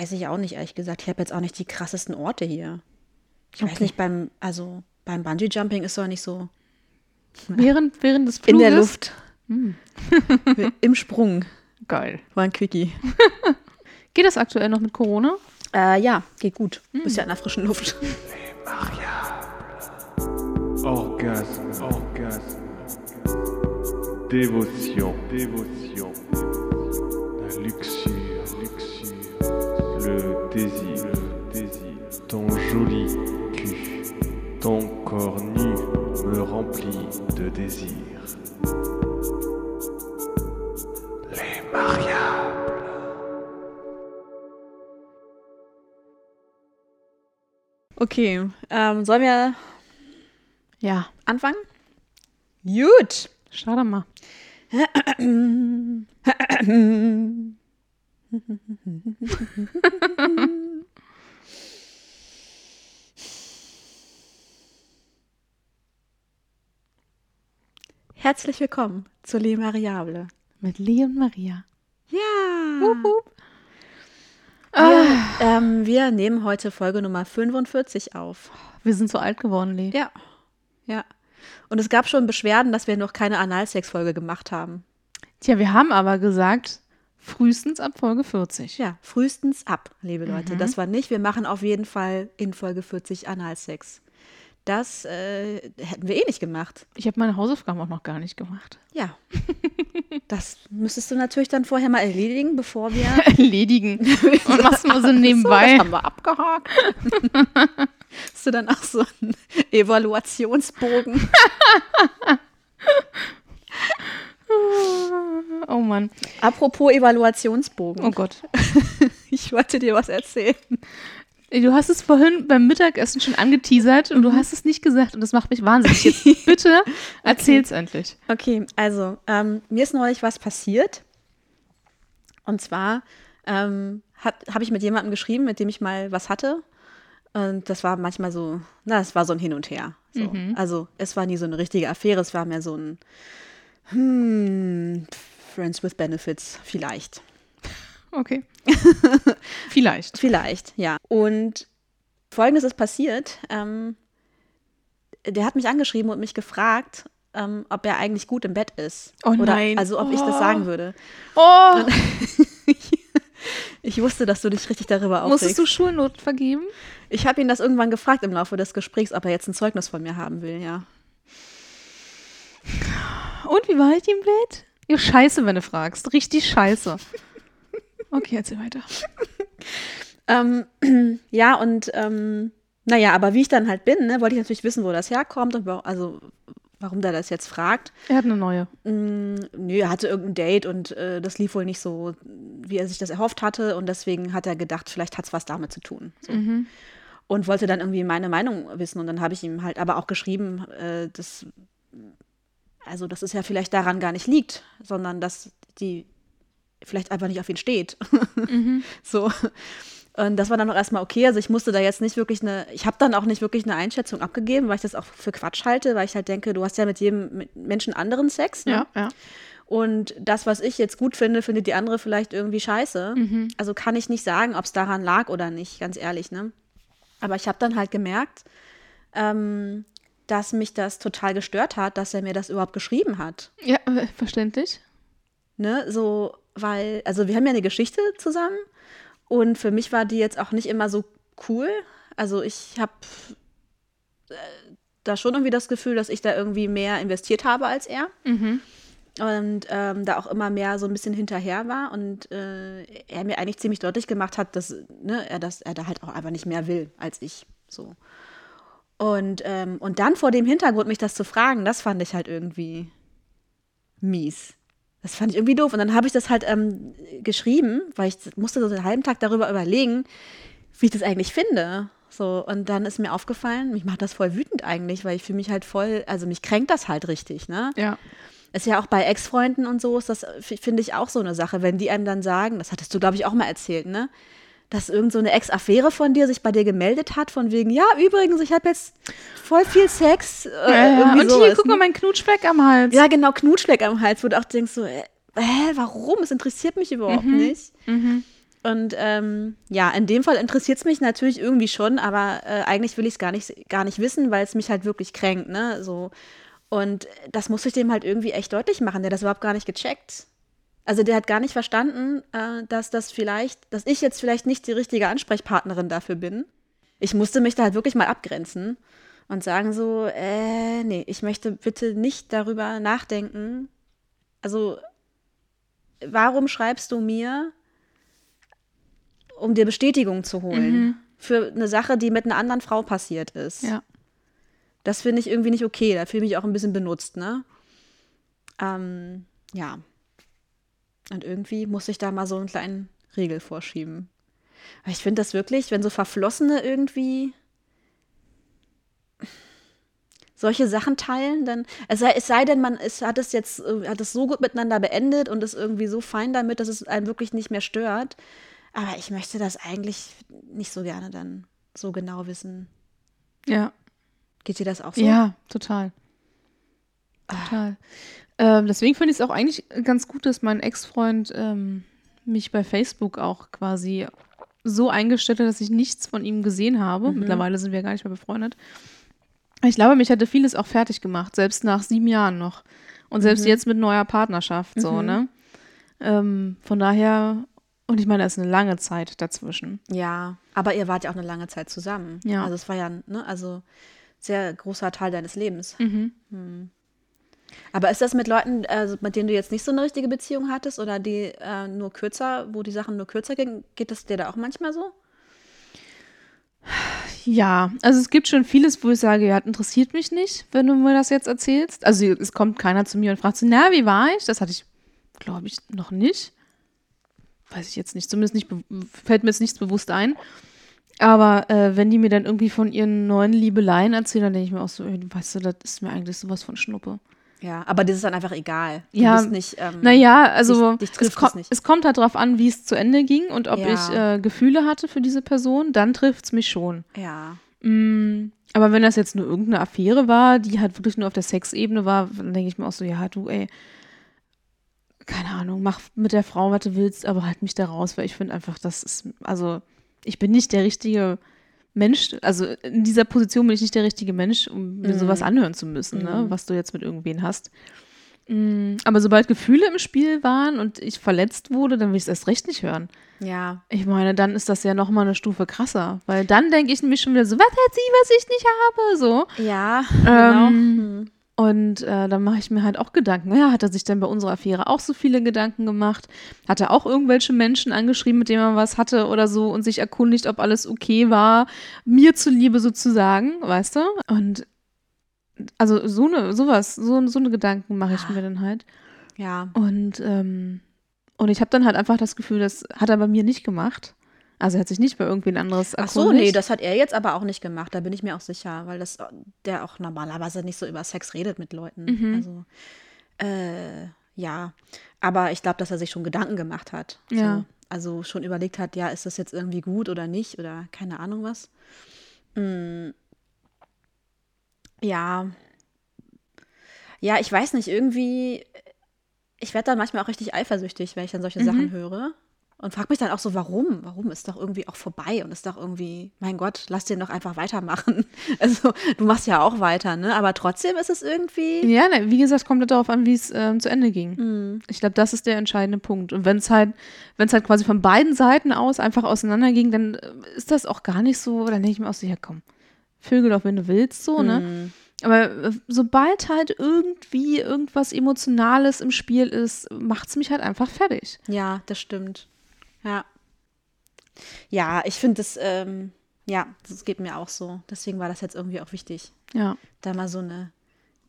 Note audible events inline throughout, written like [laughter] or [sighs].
weiß ich auch nicht, ehrlich gesagt. Ich habe jetzt auch nicht die krassesten Orte hier. Ich weiß Okay. nicht, beim, also beim Bungee-Jumping ist doch nicht so Während, während des in Fluges? der Luft. [laughs] Im Sprung. Geil. War ein Quickie. [laughs] Geht das aktuell noch mit Corona? Äh, ja, geht gut. Bist ja in der frischen Luft. Orgasme, orgasme. Dévotion, dévotion. La luxure, luxure. Désir, le désir. Ton joli cul, ton corps nu me remplit de désir. Les mariables. Okay, ähm, sollen wir Ja. anfangen? Gut. Schade mal. [clears throat] [clears throat] [laughs] Herzlich willkommen zu Le Mariable. Mit Lee und Maria. Ja. Hup, hup. Wir, ähm, wir nehmen heute Folge Nummer 45 auf. Wir sind so alt geworden, Lee. Ja. Ja. Und es gab schon Beschwerden, dass wir noch keine Analsex-Folge gemacht haben. Tja, wir haben aber gesagt, frühestens ab Folge 40. Ja, frühestens ab, liebe Leute. Das war nicht. Wir machen auf jeden Fall in Folge 40 Analsex. Das äh, hätten wir eh nicht gemacht. Ich habe meine Hausaufgaben auch noch gar nicht gemacht. Ja. Das müsstest du natürlich dann vorher mal erledigen, bevor wir. [laughs] Erledigen. Und machst mal so nebenbei. So, das haben wir abgehakt. [laughs] Hast du dann auch so einen Evaluationsbogen? [laughs] [laughs] oh Mann. Apropos Evaluationsbogen. Oh Gott. [laughs] Ich wollte dir was erzählen. Du hast es vorhin beim Mittagessen schon angeteasert und du hast es nicht gesagt und das macht mich wahnsinnig. Jetzt [laughs] bitte erzähl's endlich. Okay, also ähm, mir ist neulich was passiert. Und zwar ähm, habe ich mit jemandem geschrieben, mit dem ich mal was hatte. Und das war manchmal so, na, es war so ein Hin und Her. So. Also es war nie so eine richtige Affäre, es war mehr so ein hm, Friends with Benefits, vielleicht. Okay. [laughs] Vielleicht. Vielleicht, ja. Und folgendes ist passiert. Ähm, der hat mich angeschrieben und mich gefragt, ähm, ob er eigentlich gut im Bett ist. Oh Oder, nein. Also ob ich Oh. das sagen würde. Oh, [laughs] Ich wusste, dass du dich richtig darüber musstest aufregst. du Schulnot vergeben? Ich habe ihn das irgendwann gefragt im Laufe des Gesprächs, ob er jetzt ein Zeugnis von mir haben will, ja. Und wie war ich im Bett? Ja, scheiße, wenn du fragst. Richtig scheiße. Okay, erzähl weiter. Ähm, [clears throat] ja, und ähm, naja, aber wie ich dann halt bin, ne, wollte ich natürlich wissen, wo das herkommt und also warum der das jetzt fragt. Er hat eine neue. Mm, nö, er hatte irgendein Date und äh, das lief wohl nicht so, wie er sich das erhofft hatte und deswegen hat er gedacht, vielleicht hat es was damit zu tun. So. Und wollte dann irgendwie meine Meinung wissen und dann habe ich ihm halt aber auch geschrieben, äh, dass, also dass es ja vielleicht daran gar nicht liegt, sondern dass die vielleicht einfach nicht auf ihn steht. [laughs] So. Und das war dann auch erstmal okay. Also ich musste da jetzt nicht wirklich eine, ich habe dann auch nicht wirklich eine Einschätzung abgegeben, weil ich das auch für Quatsch halte, weil ich halt denke, du hast ja mit jedem Menschen anderen Sex. Ne? Ja, ja. Und das, was ich jetzt gut finde, findet die andere vielleicht irgendwie scheiße. Also kann ich nicht sagen, ob es daran lag oder nicht, ganz ehrlich. Ne? Aber ich habe dann halt gemerkt, ähm, dass mich das total gestört hat, dass er mir das überhaupt geschrieben hat. Ja, verständlich. Ne? So, weil, also wir haben ja eine Geschichte zusammen und für mich war die jetzt auch nicht immer so cool. Also ich habe äh, da schon irgendwie das Gefühl, dass ich da irgendwie mehr investiert habe als er. Und ähm, da auch immer mehr so ein bisschen hinterher war und äh, er mir eigentlich ziemlich deutlich gemacht hat, dass ne, er, das, er da halt auch einfach nicht mehr will als ich. So. Und, ähm, und dann vor dem Hintergrund mich das zu fragen, das fand ich halt irgendwie mies. Das fand ich irgendwie doof. Und dann habe ich das halt ähm, geschrieben, weil ich musste so einen halben Tag darüber überlegen, wie ich das eigentlich finde. So, und dann ist mir aufgefallen, mich macht das voll wütend eigentlich, weil ich fühle mich halt voll, also mich kränkt das halt richtig, ne? Ja. Ist ja auch bei Ex-Freunden und so, ist das, finde ich, auch so eine Sache, wenn die einem dann sagen, das hattest du, glaube ich, auch mal erzählt, ne? Dass irgend so eine Ex-Affäre von dir sich bei dir gemeldet hat, von wegen, ja, übrigens, ich habe jetzt voll viel Sex. Äh, Ja, Und hier, sowas, guck ne? mal, mein Knutschfleck am Hals. Ja, genau, Knutschfleck am Hals, wo du auch denkst so, äh, hä, warum? Es interessiert mich überhaupt Mhm. nicht. Und ähm, ja, in dem Fall interessiert es mich natürlich irgendwie schon, aber äh, eigentlich will ich es gar nicht, gar nicht wissen, weil es mich halt wirklich kränkt, ne? So. Und das muss ich dem halt irgendwie echt deutlich machen, der hat das überhaupt gar nicht gecheckt. Also der hat gar nicht verstanden, äh, dass das vielleicht, dass ich jetzt vielleicht nicht die richtige Ansprechpartnerin dafür bin. Ich musste mich da halt wirklich mal abgrenzen und sagen so, äh, nee, ich möchte bitte nicht darüber nachdenken. Also, warum schreibst du mir, um dir Bestätigung zu holen Mhm. für eine Sache, die mit einer anderen Frau passiert ist? Ja. Das finde ich irgendwie nicht okay. Da fühle ich mich auch ein bisschen benutzt, ne? Ähm, ja. Und irgendwie muss ich da mal so einen kleinen Riegel vorschieben. Aber ich finde das wirklich, wenn so Verflossene irgendwie solche Sachen teilen, dann, es sei, es sei denn, man es hat es jetzt, äh, hat es so gut miteinander beendet und ist irgendwie so fein damit, dass es einen wirklich nicht mehr stört. Aber ich möchte das eigentlich nicht so gerne dann so genau wissen. Ja. Geht dir das auch so? Ja, total. Total. Ähm, deswegen finde ich es auch eigentlich ganz gut, dass mein Ex-Freund ähm, mich bei Facebook auch quasi so eingestellt hat, dass ich nichts von ihm gesehen habe. Mittlerweile sind wir gar nicht mehr befreundet. Ich glaube, mich hätte vieles auch fertig gemacht, selbst nach sieben Jahren noch. Und selbst jetzt mit neuer Partnerschaft, so, ne? Ähm, von daher, und ich meine, da ist eine lange Zeit dazwischen. Ja, aber ihr wart ja auch eine lange Zeit zusammen. Ja. Also es war ja, ne, also sehr großer Teil deines Lebens. Mhm. Hm. Aber ist das mit Leuten, also mit denen du jetzt nicht so eine richtige Beziehung hattest oder die äh, nur kürzer, wo die Sachen nur kürzer gingen, geht das dir da auch manchmal so? Ja, also es gibt schon vieles, wo ich sage, ja, interessiert mich nicht, wenn du mir das jetzt erzählst. Also es kommt keiner zu mir und fragt so, na, wie war ich? Das hatte ich, glaube ich, noch nicht. Weiß ich jetzt nicht, zumindest nicht, fällt mir jetzt nichts bewusst ein. Aber äh, wenn die mir dann irgendwie von ihren neuen Liebeleien erzählen, dann denke ich mir auch so, weißt du, das ist mir eigentlich sowas von Schnuppe. Ja, aber das ist dann einfach egal. Du Ja, bist nicht, ähm, Naja, also dich- dich es, ko nicht. es kommt halt drauf an, wie es zu Ende ging und ob Ja. ich äh, Gefühle hatte für diese Person, dann trifft es mich schon. Ja, Mm, aber wenn das jetzt nur irgendeine Affäre war, die halt wirklich nur auf der Sexebene war, dann denke ich mir auch so, ja, du, ey, keine Ahnung, mach mit der Frau, was du willst, aber halt mich da raus, weil ich finde einfach, das ist, also ich bin nicht der richtige Mensch, also in dieser Position bin ich nicht der richtige Mensch, um mir sowas anhören zu müssen, ne, was du jetzt mit irgendwen hast. Mm, Aber sobald Gefühle im Spiel waren und ich verletzt wurde, dann will ich es erst recht nicht hören. ja, Ich meine, dann ist das ja noch mal eine Stufe krasser, weil dann denke ich nämlich schon wieder so, was hat sie, was ich nicht habe, so. ja, genau. Ähm, Und äh, dann mache ich mir halt auch Gedanken. Ja, hat er sich denn bei unserer Affäre auch so viele Gedanken gemacht? Hat er auch irgendwelche Menschen angeschrieben, mit denen er was hatte oder so und sich erkundigt, ob alles okay war, mir zuliebe sozusagen, weißt du? Und also so eine, sowas, so, so eine Gedanken mache ich mir dann halt. Ja, Und, ähm, und ich habe dann halt einfach das Gefühl, das hat er bei mir nicht gemacht. Also er hat sich nicht bei irgendwen anderes Ach so, nee, das hat er jetzt aber auch nicht gemacht. Da bin ich mir auch sicher, weil das der auch normalerweise nicht so über Sex redet mit Leuten. Mhm. Also äh, ja, aber ich glaube, dass er sich schon Gedanken gemacht hat. Ja. So. Also schon überlegt hat, ja, ist das jetzt irgendwie gut oder nicht oder keine Ahnung was. Mm. Ja. Ja, ich weiß nicht, irgendwie, ich werde dann manchmal auch richtig eifersüchtig, wenn ich dann solche Sachen höre. Und frage mich dann auch so, warum? Warum ist doch irgendwie auch vorbei und ist doch irgendwie, mein Gott, lass den doch einfach weitermachen. [laughs] Also, du machst ja auch weiter, ne? Aber trotzdem ist es irgendwie. Ja, ne, wie gesagt, kommt halt darauf an, wie es ähm, zu Ende ging. Hm. Ich glaube, das ist der entscheidende Punkt. Und wenn es halt, wenn es halt quasi von beiden Seiten aus einfach auseinanderging, dann äh, ist das auch gar nicht so, dann denke ich mir auch so, ja komm, Vögel doch, wenn du willst, so, ne? Hm. Aber äh, sobald halt irgendwie irgendwas Emotionales im Spiel ist, macht es mich halt einfach fertig. Ja, das stimmt. Ja. Ja, ich finde das, ähm, ja, das geht mir auch so. Deswegen war das jetzt irgendwie auch wichtig, Ja. da mal so eine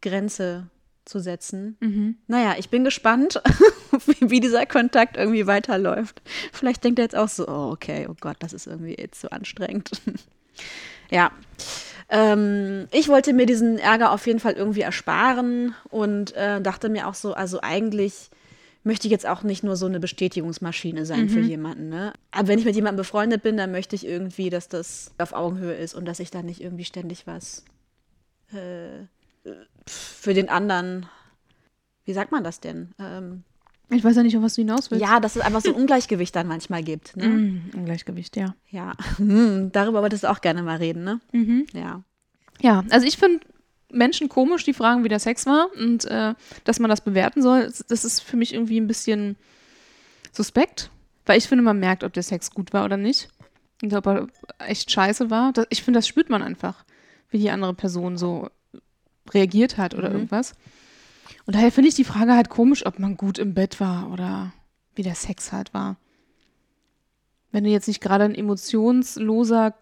Grenze zu setzen. Mhm. Naja, ich bin gespannt, [laughs] wie, dieser Kontakt irgendwie weiterläuft. Vielleicht denkt er jetzt auch so, oh, okay, oh Gott, das ist irgendwie jetzt so anstrengend. [laughs] ja. Ähm, ich wollte mir diesen Ärger auf jeden Fall irgendwie ersparen und äh, dachte mir auch so, also eigentlich möchte ich jetzt auch nicht nur so eine Bestätigungsmaschine sein für jemanden. Ne? Aber wenn ich mit jemandem befreundet bin, dann möchte ich irgendwie, dass das auf Augenhöhe ist und dass ich da nicht irgendwie ständig was äh, für den anderen, wie sagt man das denn? Ähm, Ich weiß ja nicht, auf was du hinaus willst. Ja, dass es einfach so ein [laughs] Ungleichgewicht dann manchmal gibt. Ne? Mm, Ungleichgewicht, ja. Ja, [laughs] hm, darüber wolltest du auch gerne mal reden, ne? Mhm. Ja. Ja, also ich finde Menschen komisch, die fragen, wie der Sex war und äh, dass man das bewerten soll, das- ist für mich irgendwie ein bisschen suspekt, weil ich finde, man merkt, ob der Sex gut war oder nicht und ob er echt scheiße war. Ich finde, das spürt man einfach, wie die andere Person so reagiert hat oder Mhm. irgendwas. Und daher finde ich die Frage halt komisch, ob man gut im Bett war oder wie der Sex halt war. Wenn du jetzt nicht gerade ein emotionsloser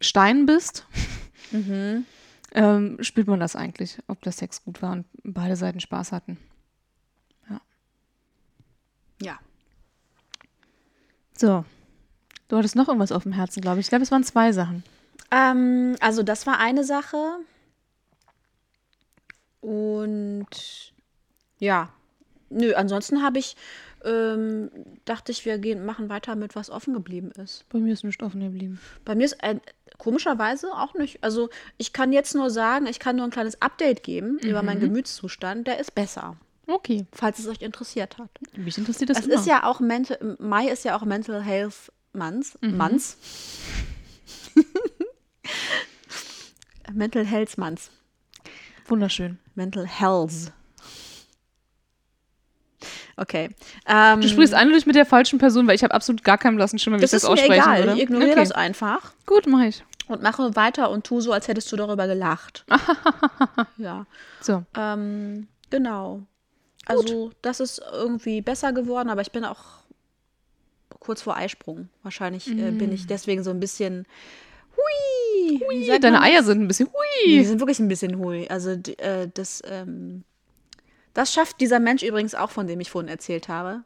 Stein bist, Mhm. Ähm, spürt man das eigentlich, ob der Sex gut war und beide Seiten Spaß hatten. Ja. So. Du hattest noch irgendwas auf dem Herzen, glaube ich. Ich glaube, es waren zwei Sachen. Ähm, also das war eine Sache. Und ja, nö, ansonsten habe ich, ähm, dachte ich, wir gehen, machen weiter mit, was offen geblieben ist. Bei mir ist nichts offen geblieben. Bei mir ist äh, komischerweise auch nicht. Also ich kann jetzt nur sagen, ich kann nur ein kleines Update geben über meinen Gemütszustand. Der ist besser, Okay. falls es euch interessiert hat. Mich interessiert das Es immer. ist ja auch Mental, Mai ist ja auch Mental Health Month. Month. [laughs] Mental Health Month. Wunderschön. Mental Health. Okay. Ähm, Du sprichst eindeutig mit der falschen Person, weil ich habe absolut gar keinen blassen Schimmer, wie das ich das mir aussprechen egal. würde. Ich ignoriere okay. das einfach Gut, mache ich. Und mache weiter und tu so, als hättest du darüber gelacht. [laughs] ja. So. Ähm, genau. Also, das ist irgendwie besser geworden, aber ich bin auch kurz vor Eisprung. Wahrscheinlich äh, bin ich deswegen so ein bisschen hui. Sagt Deine? Eier sind ein bisschen Die hui. sind wirklich ein bisschen hui. Also, die, äh, das, ähm, das schafft dieser Mensch übrigens auch, von dem ich vorhin erzählt habe.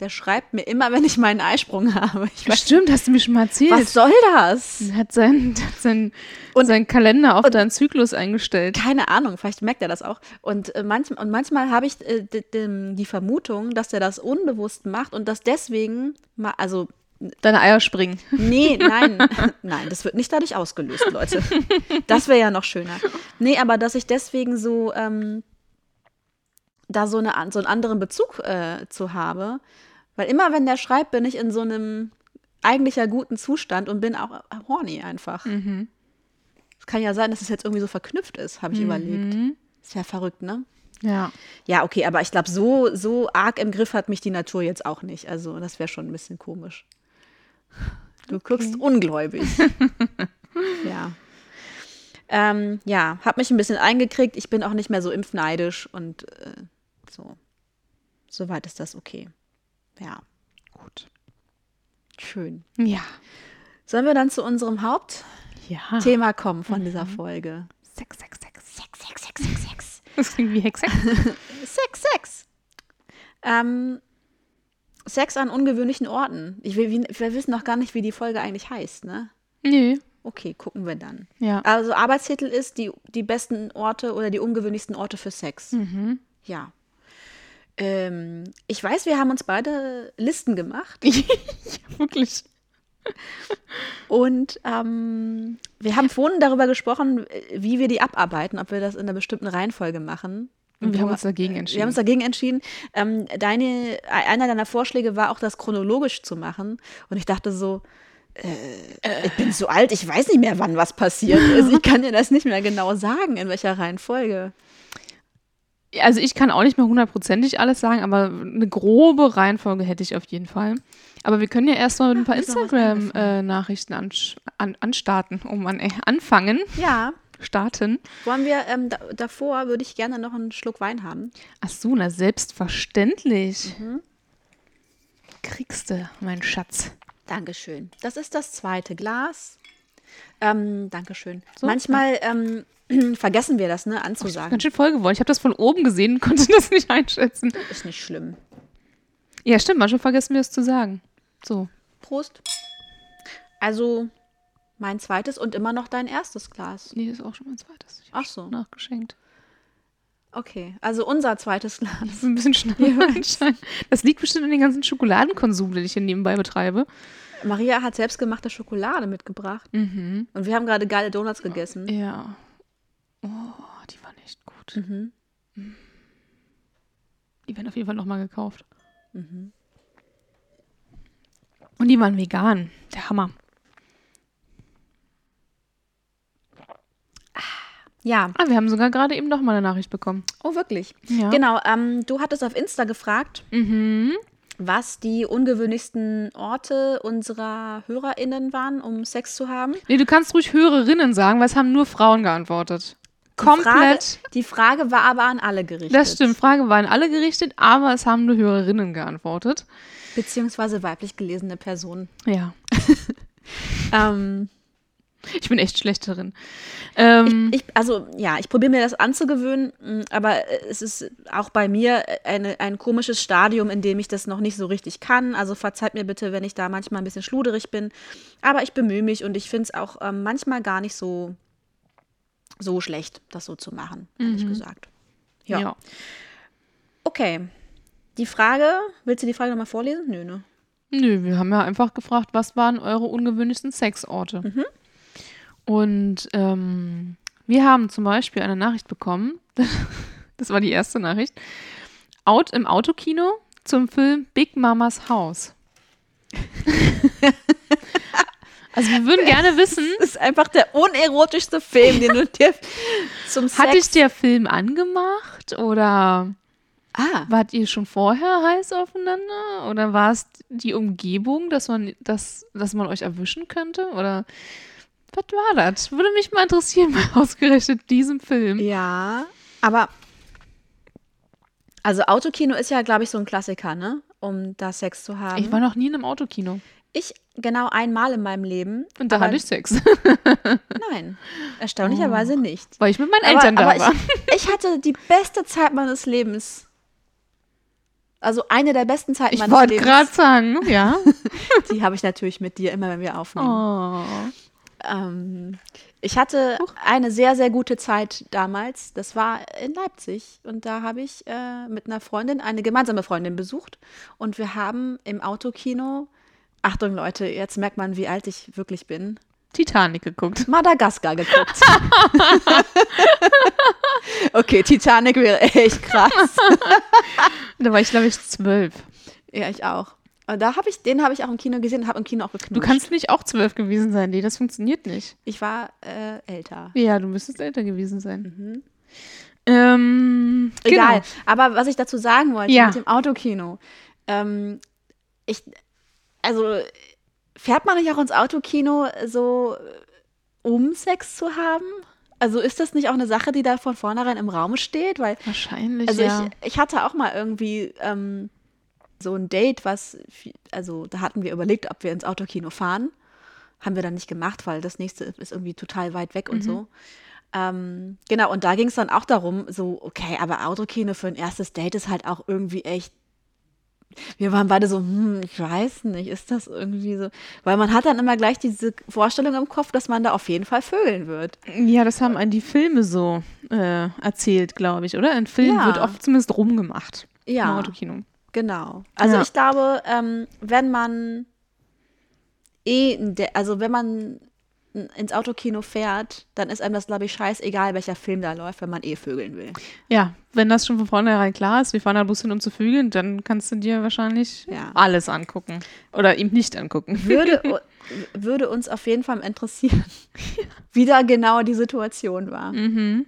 Der schreibt mir immer, wenn ich meinen Eisprung habe. Ich weiß, Stimmt, hast du mir schon mal erzählt. was soll das? Er hat seinen, [laughs] hat seinen, Und- seinen Kalender auf deinen Zyklus eingestellt. Keine Ahnung, vielleicht merkt er das auch. Und, äh, manch, und manchmal habe ich äh, die Vermutung, dass er das unbewusst macht und dass deswegen, ma- also, Deine Eier springen. [laughs] nee, nein, [laughs] nein, das wird nicht dadurch ausgelöst, Leute. Das wäre ja noch schöner. Nee, aber dass ich deswegen so, ähm, da so, eine, so einen anderen Bezug äh, zu habe. Weil immer, wenn der schreibt, bin ich in so einem eigentlich ja guten Zustand und bin auch horny einfach. Mhm. Es kann ja sein, dass es jetzt irgendwie so verknüpft ist, habe ich überlegt. Ist ja verrückt, ne? Ja. Ja, okay, aber ich glaube, so, so arg im Griff hat mich die Natur jetzt auch nicht. Also, das wäre schon ein bisschen komisch. Du guckst ungläubig. [laughs] ja. Ähm, ja, hab mich ein bisschen eingekriegt. Ich bin auch nicht mehr so impfneidisch und äh, so. Soweit ist das okay. Ja, Gut. schön. Ja. Sollen wir dann zu unserem Hauptthema Ja. kommen von dieser Folge? Sex, Sex, Sex. Sex, Sex, Sex, Sex, Sex. [laughs] Das klingt wie Hex, Sex. [laughs] Sex, Sex. Ähm, Sex an ungewöhnlichen Orten. Ich will, wir wissen noch gar nicht, wie die Folge eigentlich heißt, ne? Nö. Okay, gucken wir dann. Ja. Also Arbeitstitel ist die, die besten Orte oder die ungewöhnlichsten Orte für Sex. Mhm. Ja. Ähm, ich weiß, wir haben uns beide Listen gemacht [laughs] Wirklich. und ähm, wir haben vorhin darüber gesprochen, wie wir die abarbeiten, ob wir das in einer bestimmten Reihenfolge machen. Und wir haben uns dagegen entschieden. Wir haben uns dagegen entschieden. Ähm, deine, einer deiner Vorschläge war auch, das chronologisch zu machen. Und ich dachte so, äh, ich bin so alt, ich weiß nicht mehr, wann was passiert ist. Ich kann dir das nicht mehr genau sagen, in welcher Reihenfolge. Also ich kann auch nicht mehr hundertprozentig alles sagen, aber eine grobe Reihenfolge hätte ich auf jeden Fall. Aber wir können ja erst mal mit ein paar Instagram-Nachrichten ansch- an, anstarten. Oh Mann, ey. Anfangen. Ja. Starten. Wollen wir, ähm, da, davor würde ich gerne noch einen Schluck Wein haben. Ach so, na selbstverständlich. Mhm. Kriegst du, mein Schatz. Dankeschön. Das ist das zweite Glas. Ähm, Dankeschön. So, Manchmal ähm, [clears throat] vergessen wir das, ne, anzusagen. Ganz schön voll geworden. Ich habe das von oben gesehen und [laughs] konnte das nicht einschätzen. Ist nicht schlimm. Ja, stimmt. Manchmal vergessen wir es zu sagen. So. Prost. Also mein zweites und immer noch dein erstes Glas. Nee, ist auch schon mein zweites. Ich Ach so. Nachgeschenkt. Okay, also unser zweites [laughs] Glas. Das ist ein bisschen schnell anscheinend. Das liegt bestimmt an den ganzen Schokoladenkonsum, den ich hier nebenbei betreibe. Maria hat selbstgemachte Schokolade mitgebracht. Mhm. Und wir haben gerade geile Donuts gegessen. Ja. Oh, die waren echt gut. Mhm. Die werden auf jeden Fall nochmal gekauft. Und die waren vegan. Der Hammer. Ja. Ah, wir haben sogar gerade eben noch mal eine Nachricht bekommen. Oh, wirklich? Ja. Genau. Ähm, du hattest auf Insta gefragt, Mhm. was die ungewöhnlichsten Orte unserer HörerInnen waren, um Sex zu haben. Nee, du kannst ruhig Hörerinnen sagen, weil es haben nur Frauen geantwortet. Die Komplett. Frage, die Frage war aber an alle gerichtet. Das stimmt. Frage war an alle gerichtet, aber es haben nur Hörerinnen geantwortet. Beziehungsweise weiblich gelesene Personen. Ja. [laughs] Ähm, [laughs] Ich bin echt schlecht darin. Ähm, ich, also ja, ich probiere mir das anzugewöhnen, mh, aber es ist auch bei mir eine, ein komisches Stadium, in dem ich das noch nicht so richtig kann. Also verzeiht mir bitte, wenn ich da manchmal ein bisschen schluderig bin. Aber ich bemühe mich und ich finde es auch ähm, manchmal gar nicht so, so schlecht, das so zu machen, ehrlich gesagt. Ja. ja. Okay. Die Frage, willst du die Frage nochmal vorlesen? Nö, ne? Nö, wir haben ja einfach gefragt, was waren eure ungewöhnlichsten Sexorte? Und ähm, wir haben zum Beispiel eine Nachricht bekommen, [laughs] das war die erste Nachricht, Out im Autokino zum Film Big Mamas Haus. [laughs] also wir würden gerne wissen, Das ist einfach der unerotischste Film, den du dir [laughs] zum Sex... hat dich der Film angemacht oder Ah, wart ihr schon vorher heiß aufeinander? Oder war es die Umgebung, dass man, dass, dass man euch erwischen könnte? Oder was war das? Würde mich mal interessieren, [laughs] bei ausgerechnet diesem Film. ja, aber... Also Autokino ist ja, glaube ich, so ein Klassiker, ne? Um da Sex zu haben. Ich war noch nie in einem Autokino. Ich genau einmal in meinem Leben. Und da aber hatte ich Sex, [laughs] Nein, erstaunlicherweise nicht. weil ich mit meinen Aber, Eltern da aber war. ich, ich hatte die beste Zeit meines Lebens. Also eine der besten Zeiten Ich meines wollte Lebens. gerade sagen, ja. [laughs] Die habe ich natürlich mit dir immer, wenn wir aufnehmen. Oh. Ähm, ich hatte eine sehr, sehr gute Zeit damals. Das war in Leipzig. Und da habe ich äh, mit einer Freundin, eine gemeinsame Freundin besucht. Und wir haben im Autokino, Achtung Leute, jetzt merkt man, wie alt ich wirklich bin, Titanic geguckt. Madagaskar geguckt. [laughs] okay, Titanic wäre echt krass. [laughs] Da war ich, glaube ich, zwölf. Ja, ich auch. Und da habe ich, den habe ich auch im Kino gesehen und habe im Kino auch geknutscht. Du kannst nicht auch zwölf gewesen sein, nee, das funktioniert nicht. Ich war äh, älter. Ja, du müsstest älter gewesen sein. Ähm, Egal. Genau. Aber was ich dazu sagen wollte Ja. mit dem Autokino. Ähm, ich, also fährt man nicht auch ins Autokino so, um Sex zu haben? Also ist das nicht auch eine Sache, die da von vornherein im Raum steht? Weil, Wahrscheinlich, also ja. ich, ich hatte auch mal irgendwie ähm, so ein Date, was, also da hatten wir überlegt, ob wir ins Autokino fahren. Haben wir dann nicht gemacht, weil das nächste ist irgendwie total weit weg Mhm. und so. Ähm, genau, und da ging es dann auch darum, so, okay, aber Autokino für ein erstes Date ist halt auch irgendwie echt. Wir waren beide so, hm, ich weiß nicht, ist das irgendwie so? Weil man hat dann immer gleich diese Vorstellung im Kopf, dass man da auf jeden Fall vögeln wird. Ja, das haben einen die Filme so äh, erzählt, glaube ich, oder? In Filmen Ja. wird oft zumindest rumgemacht. Ja. Im Autokino. Genau. Also Ja. ich glaube, ähm, wenn man eh, also wenn man ins Autokino fährt, dann ist einem das, glaube ich, scheißegal, welcher Film da läuft, wenn man eh vögeln will. Ja, wenn das schon von vornherein klar ist, wir fahren da bloß hin, um zu vögeln, dann kannst du dir wahrscheinlich Ja. alles angucken. Oder ihm nicht angucken. [laughs] Würde, würde uns auf jeden Fall interessieren, [laughs] wie da genau die Situation war. Mhm.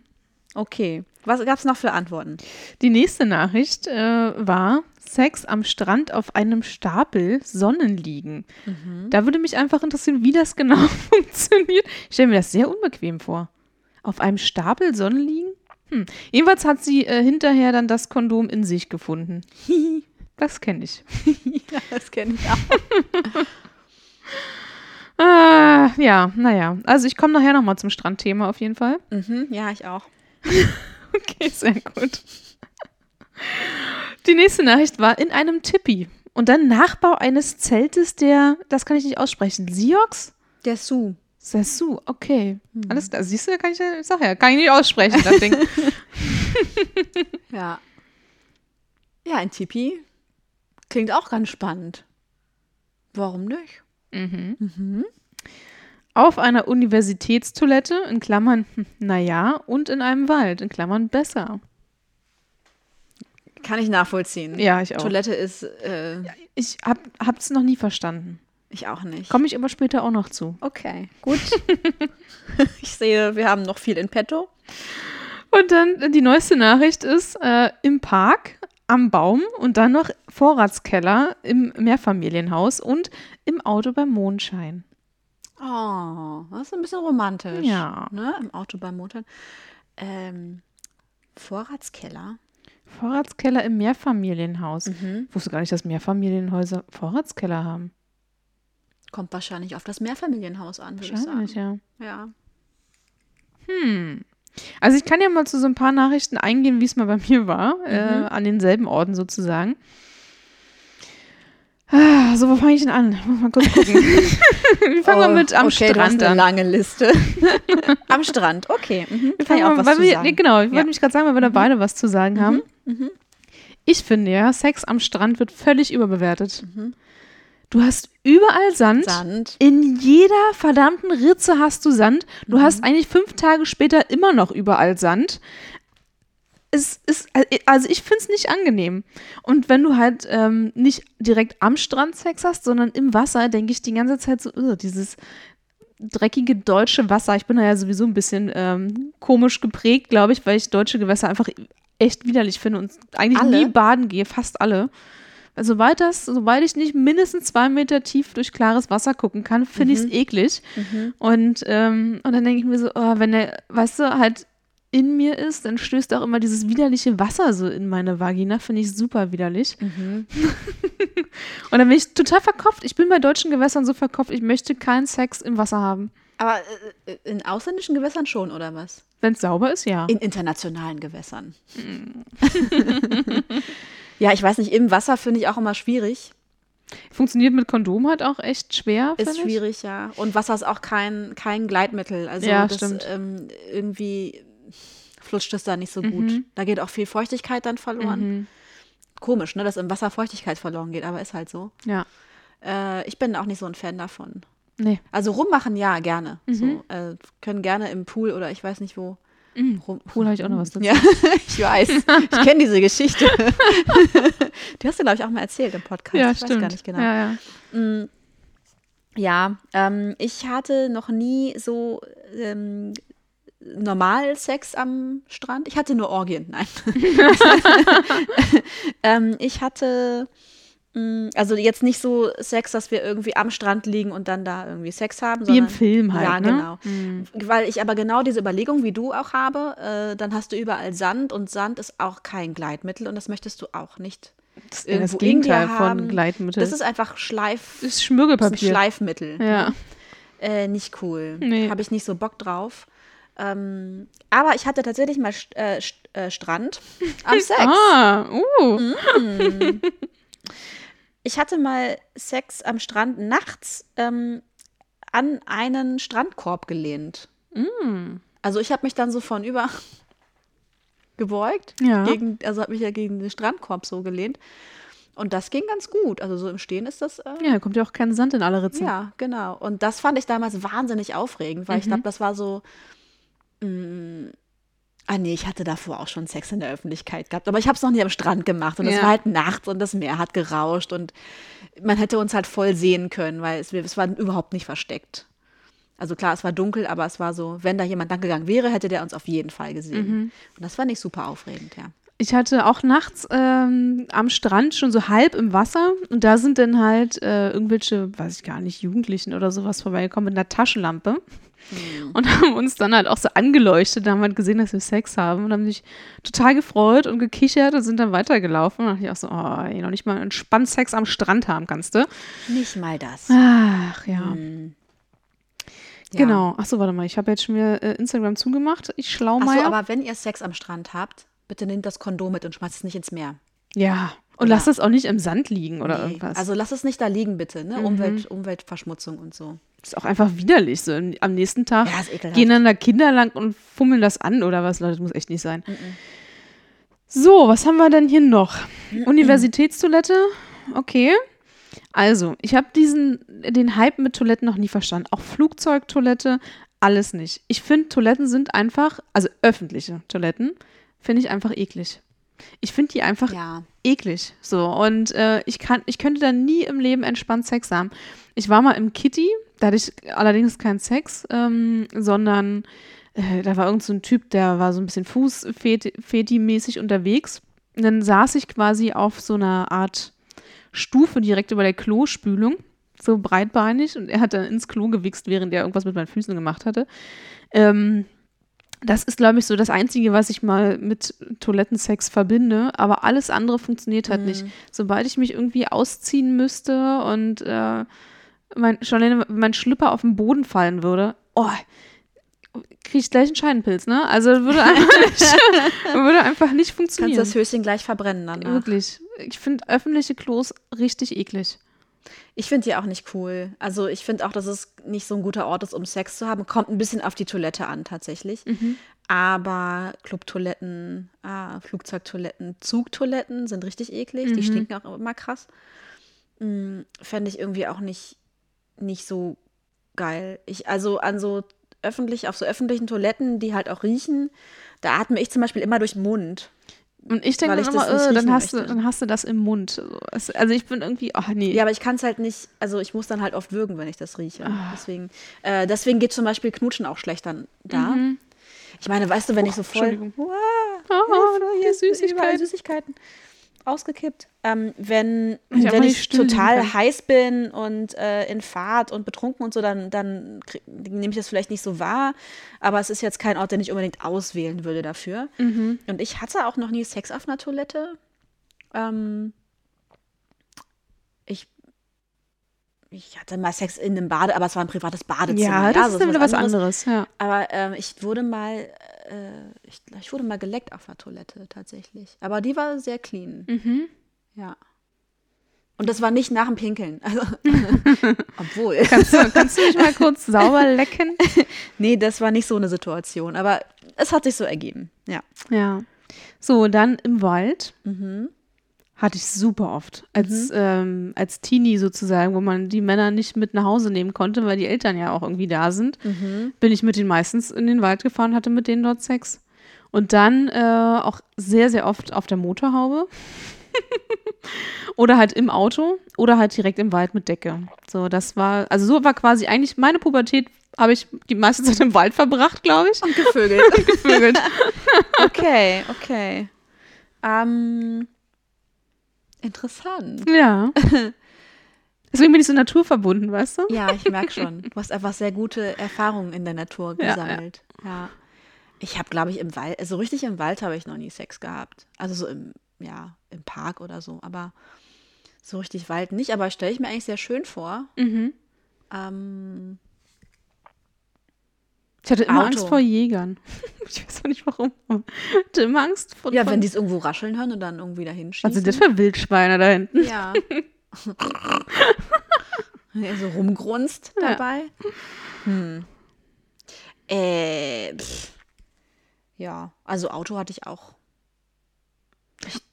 Okay. Was gab es noch für Antworten? Die nächste Nachricht äh, war Sex am Strand auf einem Stapel Sonnenliegen. Da würde mich einfach interessieren, wie das genau [laughs] funktioniert. Ich stelle mir das sehr unbequem vor. Auf einem Stapel Sonnenliegen? Hm. Jedenfalls hat sie äh, hinterher dann das Kondom in sich gefunden. [laughs] Das kenne ich. [laughs] ja, das kenne ich auch. Ah, ja, naja. Also ich komme nachher nochmal zum Strandthema auf jeden Fall. Mhm, ja, ich auch. Okay, sehr gut. Die nächste Nachricht war in einem Tippi. Und dann Nachbau eines Zeltes der, das kann ich nicht aussprechen, Siox? Der Su. Sassu, okay. Alles klar. Siehst du, kann ich, ich sag ja, kann ich nicht aussprechen, das Ding. [laughs] Ja. Ja, ein Tipi klingt auch ganz spannend. Warum nicht? Auf einer Universitätstoilette, in Klammern, hm, naja, und in einem Wald, in Klammern besser. Kann ich nachvollziehen. Ja, ich auch. Toilette ist, äh, Ich hab, hab's noch nie verstanden. ich auch nicht. Komme ich aber später auch noch zu. Okay, gut. [laughs] ich sehe, wir haben noch viel in petto. Und dann äh, die neueste Nachricht ist äh, im Park, am Baum und dann noch Vorratskeller im Mehrfamilienhaus und im Auto beim Mondschein. Oh, das ist ein bisschen romantisch. Ja. Ne? Im Auto beim Motor. Ähm, Vorratskeller. Vorratskeller im Mehrfamilienhaus. Mhm. Wusste gar nicht, dass Mehrfamilienhäuser Vorratskeller haben. Kommt wahrscheinlich auf das Mehrfamilienhaus an, würde ich sagen. ja. Ja. Hm. Also ich kann ja mal zu so ein paar Nachrichten eingehen, wie es mal bei mir war, äh, an denselben Orten sozusagen. Ah, So, wo fange ich denn an? Muss mal kurz gucken. [laughs] wir fangen mal mit am Oh, okay, Strand eine an. lange Liste. [laughs] am Strand, okay. Mhm. Wir fangen auch mal- was zu wir, sagen. Nee, genau, ich Ja. Mhm. wollte mich gerade sagen, weil wir da beide was zu sagen haben. Ich finde ja, Sex am Strand wird völlig überbewertet. Du hast überall Sand. Mhm. Sand. In jeder verdammten Ritze hast du Sand. Du Mhm. hast eigentlich fünf Tage später immer noch überall Sand. Es ist, also ich finde es nicht angenehm. Und wenn du halt ähm, nicht direkt am Strand Sex hast, sondern im Wasser, denke ich die ganze Zeit so, "Ugh, dieses dreckige deutsche Wasser. Ich bin da ja sowieso ein bisschen ähm, komisch geprägt, glaube ich, weil ich deutsche Gewässer einfach echt widerlich finde und eigentlich Alle? nie baden gehe, fast alle. Also sobald das, sobald ich nicht mindestens zwei Meter tief durch klares Wasser gucken kann, finde ich es eklig. Und, ähm, und dann denke ich mir so, oh, wenn der, weißt du, halt in mir ist, dann stößt auch immer dieses widerliche Wasser so in meine Vagina, finde ich super widerlich. [laughs] und dann bin ich total verkopft. Ich bin bei deutschen Gewässern so verkopft, ich möchte keinen Sex im Wasser haben. Aber äh, äh, in ausländischen Gewässern schon, oder was? Wenn es sauber ist, ja. In internationalen Gewässern. Hm. [laughs] [laughs] ja, ich weiß nicht, im Wasser finde ich auch immer schwierig. Funktioniert mit Kondom halt auch echt schwer. Ist finde ich. schwierig, ja. Und Wasser ist auch kein, kein Gleitmittel. Also Ja, das stimmt. Ähm, irgendwie flutscht es da nicht so gut. Mhm. Da geht auch viel Feuchtigkeit dann verloren. Komisch, ne, dass im Wasser Feuchtigkeit verloren geht, aber ist halt so. Ja. Äh, ich bin auch nicht so ein Fan davon. Nee. Also rummachen, ja, gerne. Mhm. So, äh, können gerne im Pool oder ich weiß nicht wo. Rum, Pool habe ich auch noch was dazu. Ja, [laughs] ich weiß. [laughs] Ich kenne diese Geschichte. [laughs] Die hast du, glaube ich, auch mal erzählt im Podcast. Ja, ich stimmt. weiß gar nicht genau. Ja, ja. Ja, ähm, ich hatte noch nie so ähm, normal Sex am Strand. Ich hatte nur Orgien, nein. [laughs] [laughs] ähm, ich hatte, mh, also jetzt nicht so Sex, dass wir irgendwie am Strand liegen und dann da irgendwie Sex haben. Wie im sondern- Film halt, Ja, ne? genau. Weil ich aber genau diese Überlegung wie du auch habe, äh, dann hast du überall Sand und Sand ist auch kein Gleitmittel und das möchtest du auch nicht. Das ist das Gegenteil von. Gleitmittel. Das ist einfach Schleif. Das ist das ist. Schleifmittel. Ja. Äh, nicht cool. Nee. Habe ich nicht so Bock drauf. Ähm, aber ich hatte tatsächlich mal St äh, St äh, Strand am [laughs] Sex. Ah, uh. Mhm. Ich hatte mal Sex am Strand nachts ähm, an einen Strandkorb gelehnt. Mm. Also ich habe mich dann so von über gebeugt. Ja. Gegen, also habe mich ja gegen den Strandkorb so gelehnt. Und das ging ganz gut. Also so im Stehen ist das. Äh, Ja, da kommt ja auch kein Sand in alle Ritzen. ja, genau. Und das fand ich damals wahnsinnig aufregend, weil ich Mhm. glaube, das war so. Mh, ah, nee, ich hatte davor auch schon Sex in der Öffentlichkeit gehabt, aber ich habe es noch nie am Strand gemacht. Und es Ja. war halt nachts und das Meer hat gerauscht und man hätte uns halt voll sehen können, weil es, es war überhaupt nicht versteckt. Also klar, es war dunkel, aber es war so, wenn da jemand lang gegangen wäre, hätte der uns auf jeden Fall gesehen. Mhm. Und das fand ich super aufregend, ja. Ich hatte auch nachts ähm, am Strand schon so halb im Wasser und da sind dann halt äh, irgendwelche, weiß ich gar nicht, Jugendlichen oder sowas vorbeigekommen mit einer Taschenlampe und haben uns dann halt auch so angeleuchtet, da haben halt gesehen, dass wir Sex haben und haben sich total gefreut und gekichert und sind dann weitergelaufen. Und dachte ich auch so, oh, ey, noch nicht mal entspannt Sex am Strand haben kannst du. Nicht mal das. Ach ja. Mhm. Ja. Genau. Achso, warte mal, ich habe jetzt schon wieder äh, Instagram zugemacht. Ich Achso, Schlaumeier. aber wenn ihr Sex am Strand habt, bitte nehmt das Kondom mit und schmeißt es nicht ins Meer. ja. Und Oder- lass es auch nicht im Sand liegen oder Nee, irgendwas. Also lass es nicht da liegen, bitte. Mhm. Ne? Umwelt, Umweltverschmutzung und so. Ist auch einfach widerlich. So am nächsten Tag Ja, gehen dann da Kinder lang und fummeln das an oder was, Leute, das muss echt nicht sein. So, was haben wir denn hier noch? Universitätstoilette? Okay. Also, ich habe diesen, den Hype mit Toiletten noch nie verstanden. Auch Flugzeugtoilette, alles nicht. Ich finde, Toiletten sind einfach, also öffentliche Toiletten, finde ich einfach eklig. Ich finde die einfach Ja. eklig. So. Und äh, ich kann, ich könnte da nie im Leben entspannt Sex haben. Ich war mal im Kitty, da hatte ich allerdings keinen Sex, ähm, sondern äh, da war irgend so ein Typ, der war so ein bisschen Fußfeti-mäßig unterwegs. Und dann saß ich quasi auf so einer Art Stufe direkt über der Klospülung, so breitbeinig, und er hat dann ins Klo gewichst, während er irgendwas mit meinen Füßen gemacht hatte. Ähm, das ist, glaube ich, so das Einzige, was ich mal mit Toilettensex verbinde. Aber alles andere funktioniert halt nicht. Sobald ich mich irgendwie ausziehen müsste und äh, mein, schon wenn mein Schlüpper auf den Boden fallen würde, oh, kriege ich gleich einen Scheidenpilz, ne? Also würde einfach [laughs] nicht, würde einfach nicht Kannst funktionieren. das Höschen gleich verbrennen danach. Wirklich. Ich finde öffentliche Klos richtig eklig. Ich finde die auch nicht cool. Also ich finde auch, dass es nicht so ein guter Ort ist, um Sex zu haben. Kommt ein bisschen auf die Toilette an, tatsächlich. Aber Clubtoiletten, ah, Flugzeugtoiletten, Zugtoiletten sind richtig eklig. Die stinken auch immer krass. Mm, Fände ich irgendwie auch nicht, nicht so geil. Ich, also an so öffentlich, auf so öffentlichen Toiletten, die halt auch riechen, da atme ich zum Beispiel immer durch den Mund. Und ich denke dann immer, äh, dann, hast du, dann hast du das im Mund. Also ich bin irgendwie, ach nee. Ja, aber ich kann es halt nicht, also ich muss dann halt oft würgen, wenn ich das rieche. Ah. Deswegen, äh, deswegen geht zum Beispiel Knutschen auch schlechter da. Ich meine, weißt du, wenn ich so voll. Mhm. Entschuldigung. Wow, Oh, die hier Süßigkeiten. Süßigkeiten. Ausgekippt. Ähm, wenn Ich wenn ich total kann. heiß bin und äh, in Fahrt und betrunken und so, dann, dann nehme ich das vielleicht nicht so wahr. Aber es ist jetzt kein Ort, den ich unbedingt auswählen würde dafür. Mhm. Und ich hatte auch noch nie Sex auf einer Toilette. Ähm, ich, ich hatte mal Sex in einem Bade, aber es war ein privates Badezimmer. ja, das ist dann wieder was anderes. Ja. Aber ähm, ich wurde mal, äh, ich, ich wurde mal geleckt auf einer Toilette tatsächlich. Aber die war sehr clean. Mhm. Ja. Und das war nicht nach dem Pinkeln. [laughs] Also, [laughs] obwohl. Kannst, du, kannst du mich mal [laughs] kurz sauber lecken? nee, das war nicht so eine Situation. Aber es hat sich so ergeben. Ja. Ja. So, dann im Wald Mhm. Hatte ich super oft. Als, ähm, als Teenie sozusagen, wo man die Männer nicht mit nach Hause nehmen konnte, weil die Eltern ja auch irgendwie da sind, Mhm. bin ich mit denen meistens in den Wald gefahren, hatte mit denen dort Sex. Und dann äh, auch sehr, sehr oft auf der Motorhaube. [laughs] oder halt im Auto oder halt direkt im Wald mit Decke. So, das war, also so war quasi eigentlich meine Pubertät, habe ich die meiste Zeit im Wald verbracht, glaube ich. Und gevögelt. [laughs] Gevögelt. [laughs] okay, okay. Ähm, interessant. Ja. Deswegen bin ich so naturverbunden, weißt du? Ja, ich merke schon. Du hast einfach sehr gute Erfahrungen in der Natur Ja, ja. gesammelt. Ja. Ich habe, glaube ich, im Wald, also richtig im Wald habe ich noch nie Sex gehabt. Also so im, ja, im Park oder so. Aber so richtig Wald nicht. Aber stelle ich mir eigentlich sehr schön vor. Mhm. Ähm, Ich hatte immer Auto. Angst vor Jägern. [laughs] Ich weiß auch nicht warum. Ich hatte immer Angst vor. ja, wenn die es irgendwo rascheln hören und dann irgendwie dahin schießen. Was sind das für Wildschweine da hinten? Ja. [laughs] Ja, so rumgrunzt Ja. dabei. Hm. Äh, pff. Ja, also Auto hatte ich auch.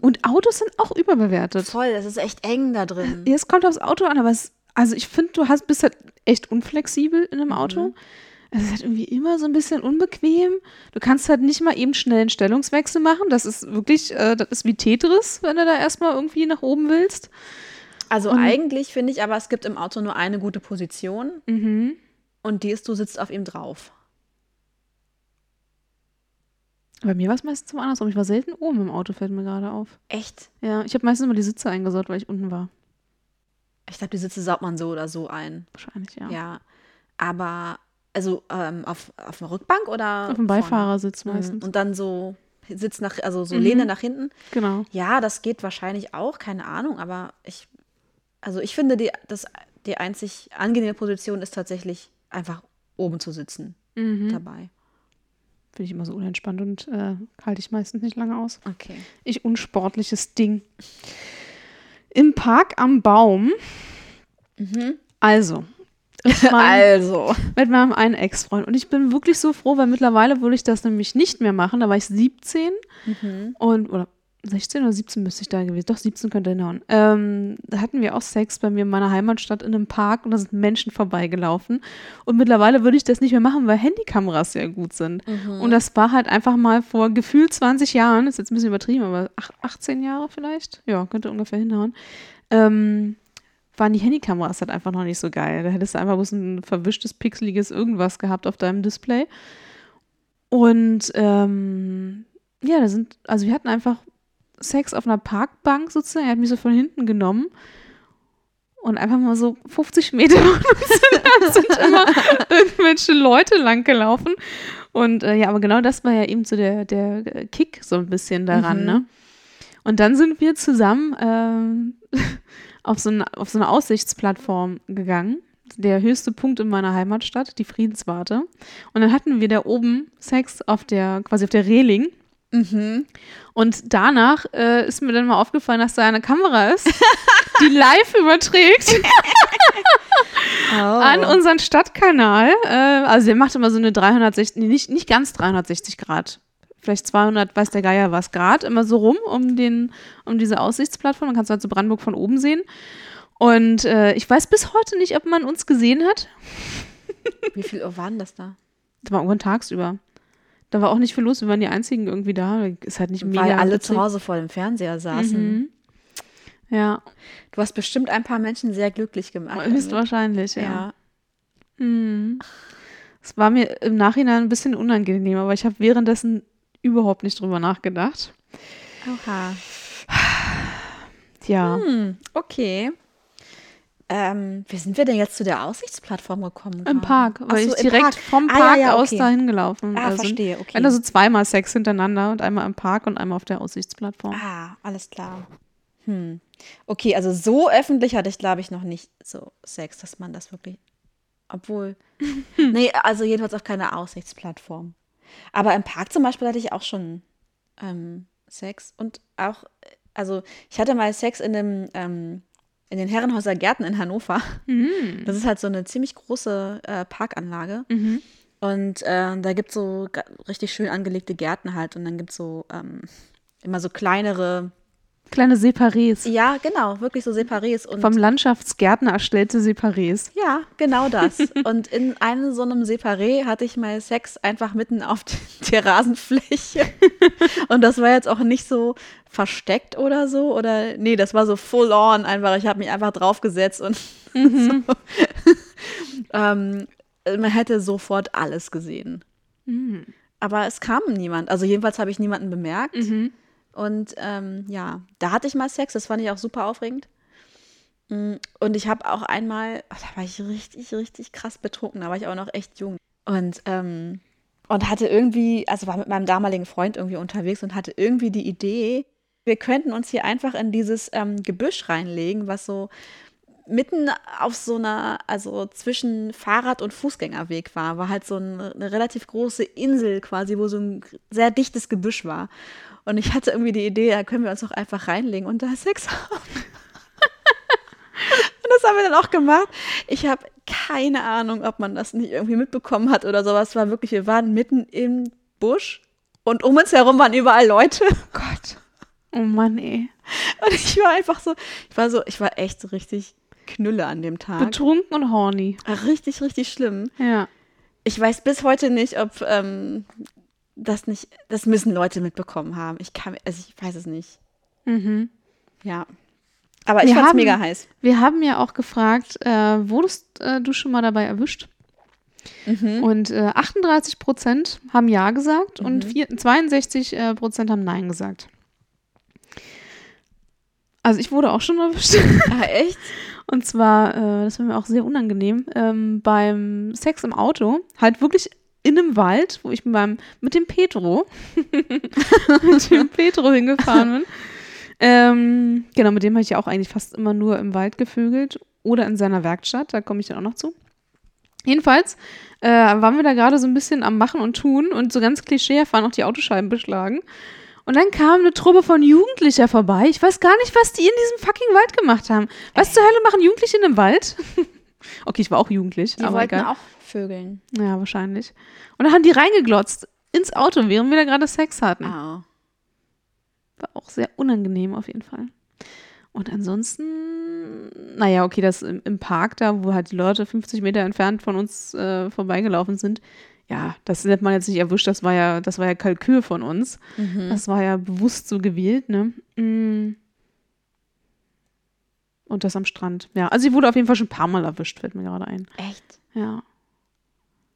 Und Autos sind auch überbewertet. Voll, das ist echt eng da drin. Ja, es kommt aufs Auto an, aber es, also ich finde, du hast, bist halt echt unflexibel in einem Auto. Es ist halt irgendwie immer so ein bisschen unbequem. Du kannst halt nicht mal eben schnell einen Stellungswechsel machen. Das ist wirklich, äh, das ist wie Tetris, wenn du da erstmal irgendwie nach oben willst. Also Und- eigentlich finde ich aber, es gibt im Auto nur eine gute Position Mhm. und die ist, du sitzt auf ihm drauf. Bei mir war es meistens zum andersrum. Ich war selten oben im Auto, fällt mir gerade auf. Echt? Ja, ich habe meistens immer die Sitze eingesaut, weil ich unten war. Ich glaube, die Sitze saugt man so oder so ein. Wahrscheinlich, ja. Ja. Aber, also ähm, auf, auf der Rückbank oder? Auf dem vorne? Beifahrersitz Mhm. meistens. Und dann so Sitz nach, also so Mhm. Lehne nach hinten. Genau. Ja, das geht wahrscheinlich auch, keine Ahnung, aber ich, also ich finde, die, das, die einzig angenehme Position ist tatsächlich einfach oben zu sitzen Mhm. dabei. Finde ich immer so unentspannt und äh, halte ich meistens nicht lange aus. Okay. Ich unsportliches Ding. Im Park am Baum. Also. Mit [laughs] meinem, Also. mit meinem einen Ex-Freund. Und ich bin wirklich so froh, weil mittlerweile würde ich das nämlich nicht mehr machen. Da war ich 17 und, oder 16 oder 17 müsste ich da gewesen. Doch, 17 könnte hinhauen. Ähm, da hatten wir auch Sex bei mir in meiner Heimatstadt in einem Park und da sind Menschen vorbeigelaufen. Und mittlerweile würde ich das nicht mehr machen, weil Handykameras sehr gut sind. Und das war halt einfach mal vor gefühlt 20 Jahren, ist jetzt ein bisschen übertrieben, aber ach- 18 Jahre vielleicht? Ja, könnte ungefähr hinhauen. Ähm, waren die Handykameras halt einfach noch nicht so geil. Da hättest du einfach bloß ein verwischtes, pixeliges irgendwas gehabt auf deinem Display. Und ähm, ja, da sind, also wir hatten einfach Sex auf einer Parkbank sozusagen. Er hat mich so von hinten genommen und einfach mal so 50 Meter [laughs] entfernt sind immer irgendwelche Leute lang gelaufen. Und äh, ja, aber genau das war ja eben so der, der Kick so ein bisschen daran, Mhm. ne? Und dann sind wir zusammen ähm, auf, so eine, auf so eine Aussichtsplattform gegangen. Der höchste Punkt in meiner Heimatstadt, die Friedenswarte. Und dann hatten wir da oben Sex auf der, quasi auf der Reling. Mhm. Und danach äh, ist mir dann mal aufgefallen, dass da eine Kamera ist, [laughs] die live überträgt [laughs] Oh. an unseren Stadtkanal. Äh, also der macht immer so eine 360, nee, nicht, nicht ganz 360 Grad. Vielleicht 200, weiß der Geier was, Grad, immer so rum um, den, um diese Aussichtsplattform. Man kann es halt so Brandenburg von oben sehen. Und äh, ich weiß bis heute nicht, ob man uns gesehen hat. Wie viel Uhr waren das da? Das war irgendwann tagsüber. Da war auch nicht viel los, wir waren die einzigen irgendwie da. Ist halt nicht mega. Weil alle witzig. zu Hause vor dem Fernseher saßen. Mhm. Ja, Du hast bestimmt ein paar Menschen sehr glücklich gemacht. [laughs] höchstwahrscheinlich, ja. Ja. Mhm. Es war mir im Nachhinein ein bisschen unangenehm, aber ich habe währenddessen überhaupt nicht drüber nachgedacht. Oha. Ja. Hm, okay. Ähm, wie sind wir denn jetzt zu der Aussichtsplattform gekommen? Im? Park, weil so, ich direkt Park. vom Ah, ja, Park ja, aus okay. dahin gelaufen. Ah, bin. verstehe, okay. Also zweimal Sex hintereinander und einmal im Park und einmal auf der Aussichtsplattform. Ah, alles klar. Hm. Okay, also so öffentlich hatte ich, glaube ich, noch nicht so Sex, dass man das wirklich. Obwohl. [laughs] nee, also jedenfalls auf keiner Aussichtsplattform. Aber im Park zum Beispiel hatte ich auch schon ähm, Sex und auch, also ich hatte mal Sex in dem, ähm, in den Herrenhäuser Gärten in Hannover. Mhm. Das ist halt so eine ziemlich große äh, Parkanlage. Mhm. Und äh, da gibt es so richtig schön angelegte Gärten halt. Und dann gibt es so ähm, immer so kleinere, Kleine Separés. ja, genau, wirklich so Separés. Und Vom Landschaftsgärtner erstellte Separés. ja, genau das. [laughs] und in einem so einem Separé hatte ich mal Sex einfach mitten auf der [laughs] Rasenfläche. [laughs] und das war jetzt auch nicht so versteckt oder so. Oder nee, das war so full on einfach. Ich habe mich einfach draufgesetzt und so. ähm, man hätte sofort alles gesehen. Mhm. Aber es kam niemand. Also jedenfalls habe ich niemanden bemerkt. Mhm. Und ähm, ja, da hatte ich mal Sex, das fand ich auch super aufregend. Mm, Und ich habe auch einmal, da war ich richtig, richtig krass betrunken, da war ich auch noch echt jung. Und, ähm, und hatte irgendwie, also war mit meinem damaligen Freund irgendwie unterwegs und hatte irgendwie die Idee, wir könnten uns hier einfach in dieses ähm, Gebüsch reinlegen, was so mitten auf so einer, also zwischen Fahrrad- und Fußgängerweg war, war halt so ein, eine relativ große Insel quasi, wo so ein sehr dichtes Gebüsch war. Und ich hatte irgendwie die Idee, da können wir uns doch einfach reinlegen und da Sex haben. [laughs] und das haben wir dann auch gemacht. Ich habe keine Ahnung, ob man das nicht irgendwie mitbekommen hat oder sowas. Es war wirklich, wir waren mitten im Busch und um uns herum waren überall Leute. Gott. Oh Mann, ey. Und ich war einfach so, ich war so, ich war echt so richtig Knülle an dem Tag. Betrunken und horny. Richtig, richtig schlimm. Ja. Ich weiß bis heute nicht, ob ähm, das nicht, das müssen Leute mitbekommen haben. Ich kann, also ich weiß es nicht. Mhm. Ja. Aber ich Wir fand's haben- mega heiß. Wir haben ja auch gefragt, äh, wurdest äh, du schon mal dabei erwischt? Mhm. Und äh, 38 Prozent haben Ja gesagt und vier, 62 äh, Prozent haben Nein gesagt. Also ich wurde auch schon erwischt. [laughs] Ah, echt? Und zwar, äh, das war mir auch sehr unangenehm, ähm, beim Sex im Auto, halt wirklich in einem Wald, wo ich mit, meinem, mit dem Petro, [laughs] mit dem Petro hingefahren bin. Ähm, genau, mit dem habe ich ja auch eigentlich fast immer nur im Wald gevögelt oder in seiner Werkstatt, da komme ich dann auch noch zu. Jedenfalls äh, waren wir da gerade so ein bisschen am Machen und Tun und so ganz klischeehaft waren auch die Autoscheiben beschlagen. Und dann kam eine Truppe von Jugendlicher vorbei. Ich weiß gar nicht, was die in diesem fucking Wald gemacht haben. Was zur Hölle machen Jugendliche in einem Wald? [laughs] okay, ich war auch jugendlich, Die aber wollten egal. auch vögeln. Ja, wahrscheinlich. Und dann haben die reingeglotzt ins Auto, während wir da gerade Sex hatten. Oh. War auch sehr unangenehm auf jeden Fall. Und ansonsten, naja, okay, das im, im Park da, wo halt die Leute 50 Meter entfernt von uns äh, vorbeigelaufen sind, ja, das nennt man jetzt nicht erwischt, das war ja, das war ja Kalkül von uns. Mhm. Das war ja bewusst so gewählt, ne? Mm. Und das am Strand. Ja, also sie wurde auf jeden Fall schon ein paar Mal erwischt, fällt mir gerade ein. Echt? Ja,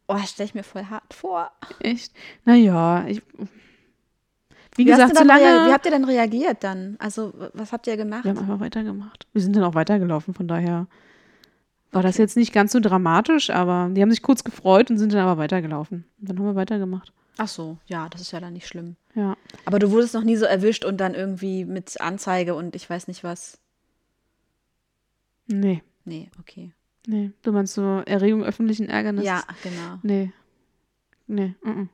Oh, das stelle ich mir voll hart vor. echt. Naja, ich. Wie, Wie, gesagt, solange. wie habt ihr denn reagiert dann? Also, was habt ihr gemacht? Wir haben einfach weitergemacht. Wir sind dann auch weitergelaufen, von daher war das jetzt nicht ganz so dramatisch, aber die haben sich kurz gefreut und sind dann aber weitergelaufen. Und dann haben wir weitergemacht. Ach so, ja, das ist ja dann nicht schlimm. Ja. Aber du wurdest noch nie so erwischt und dann irgendwie mit Anzeige und ich weiß nicht was. Nee, Nee, okay. Nee. Du meinst so Erregung öffentlichen Ärgernisses? Ja, genau. Nee. Nee. Mm -mm.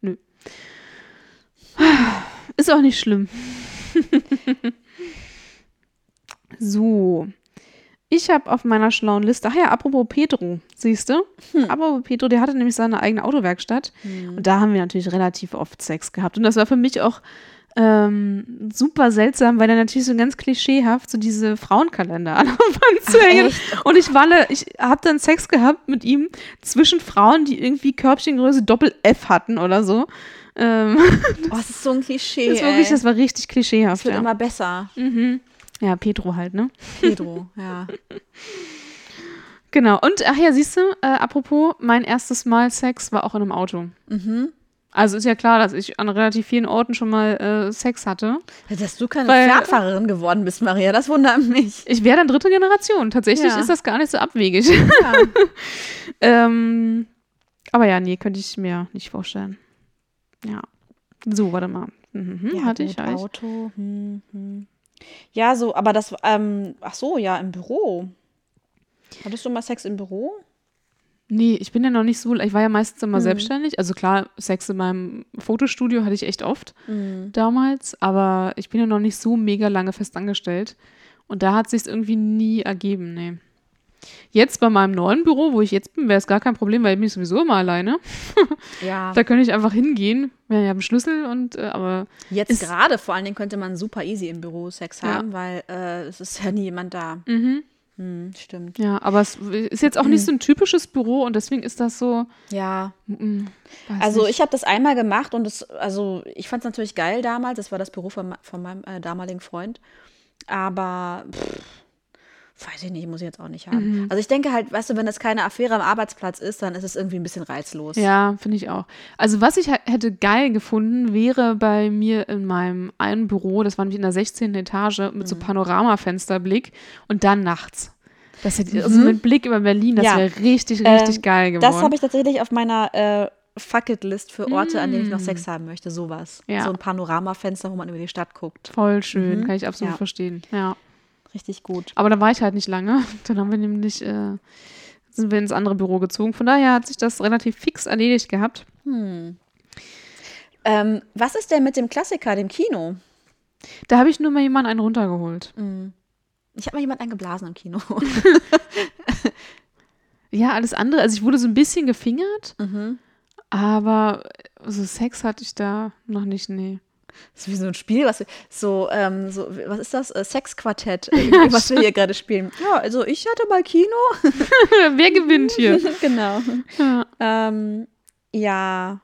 Nö. [sighs] Ist auch nicht schlimm. [laughs] so. Ich habe auf meiner schlauen Liste, ach ja, apropos Pedro, siehst du? Apropos Pedro, der hatte nämlich seine eigene Autowerkstatt. Und da haben wir natürlich relativ oft Sex gehabt. Und das war für mich auch ähm, super seltsam, weil er natürlich so ganz klischeehaft so diese Frauenkalender [laughs] an der Wand zu hängen. Und ich da- ich habe dann Sex gehabt mit ihm zwischen Frauen, die irgendwie Körbchengröße Doppel F hatten oder so. Ähm, [laughs] Oh, das ist so ein Klischee. das, wirklich, das war richtig Das klischeehaft. wird Ja. immer besser. Mhm. ja, Pedro halt, ne? Pedro, [laughs] ja. Genau. Und ach ja, siehst du, äh, apropos, mein erstes Mal Sex war auch in einem Auto. Mhm. Also ist ja klar, dass ich an relativ vielen Orten schon mal äh, Sex hatte. Dass du keine Weil- Pferdfahrerin geworden bist, Maria, das wundert mich. Ich wäre dann dritte Generation. Tatsächlich Ja. ist das gar nicht so abwegig. Ja. [laughs] ähm, aber ja, nee, könnte ich mir nicht vorstellen. Ja. So, warte mal. Mhm, Ja, hatte ich, ich. Auto. Hm, hm. Ja, so, aber das, ähm, ach so, ja, im Büro. Hattest du mal Sex im Büro? Nee, ich bin ja noch nicht so, ich war ja meistens immer Mhm. selbstständig. Also klar, Sex in meinem Fotostudio hatte ich echt oft Mhm. damals, aber ich bin ja noch nicht so mega lange festangestellt. Und da hat sich irgendwie nie ergeben, nee. Jetzt bei meinem neuen Büro, wo ich jetzt bin, wäre es gar kein Problem, weil ich bin sowieso immer alleine. [laughs] Ja. Da könnte ich einfach hingehen. Wir haben einen Schlüssel und, äh, aber Jetzt gerade vor allen Dingen könnte man super easy im Büro Sex Ja. haben, weil äh, es ist ja nie jemand da. mhm. Hm, stimmt. Ja, aber es ist jetzt auch nicht so ein typisches Büro und deswegen ist das so. Ja, also nicht. ich habe das einmal gemacht und das, also ich fand es natürlich geil damals. Das war das Büro von, von meinem äh, damaligen Freund. Aber pff, weiß ich nicht, muss ich jetzt auch nicht haben. Mhm. Also ich denke halt, weißt du, wenn das keine Affäre am Arbeitsplatz ist, dann ist es irgendwie ein bisschen reizlos. Ja, finde ich auch. Also was ich hätte geil gefunden, wäre bei mir in meinem einen Büro, das war nämlich in der 16. Etage, mit Mhm. so Panoramafensterblick und dann nachts. Das hätte, also mit Blick über Berlin, das Mhm. Ja. wäre richtig, richtig geil geworden. Das habe ich tatsächlich auf meiner äh, Fucket-List für Orte, an denen ich noch Mm. Sex haben möchte. Sowas. Ja. So ein Panoramafenster, wo man über die Stadt guckt. Voll schön, kann ich absolut Mhm. Ja. verstehen. Ja. Richtig gut. Aber da war ich halt nicht lange. [laughs] Dann haben wir nämlich, äh, sind wir ins andere Büro gezogen. Von daher hat sich das relativ fix erledigt gehabt. Ähm, was ist denn mit dem Klassiker, dem Kino? Da habe ich nur mal jemanden einen runtergeholt. Ich habe mal jemand eingeblasen im Kino. [laughs] Ja, alles andere. Also ich wurde so ein bisschen gefingert, Mhm. aber so Sex hatte ich da noch nicht, nee. Das ist wie so ein Spiel, was wir, so, ähm, so, was ist das? Äh, Sexquartett, irgendwie, [laughs] was wir hier gerade spielen. Ja, also ich hatte mal Kino. [laughs] Wer gewinnt hier? [laughs] genau. Ja. Ähm, ja,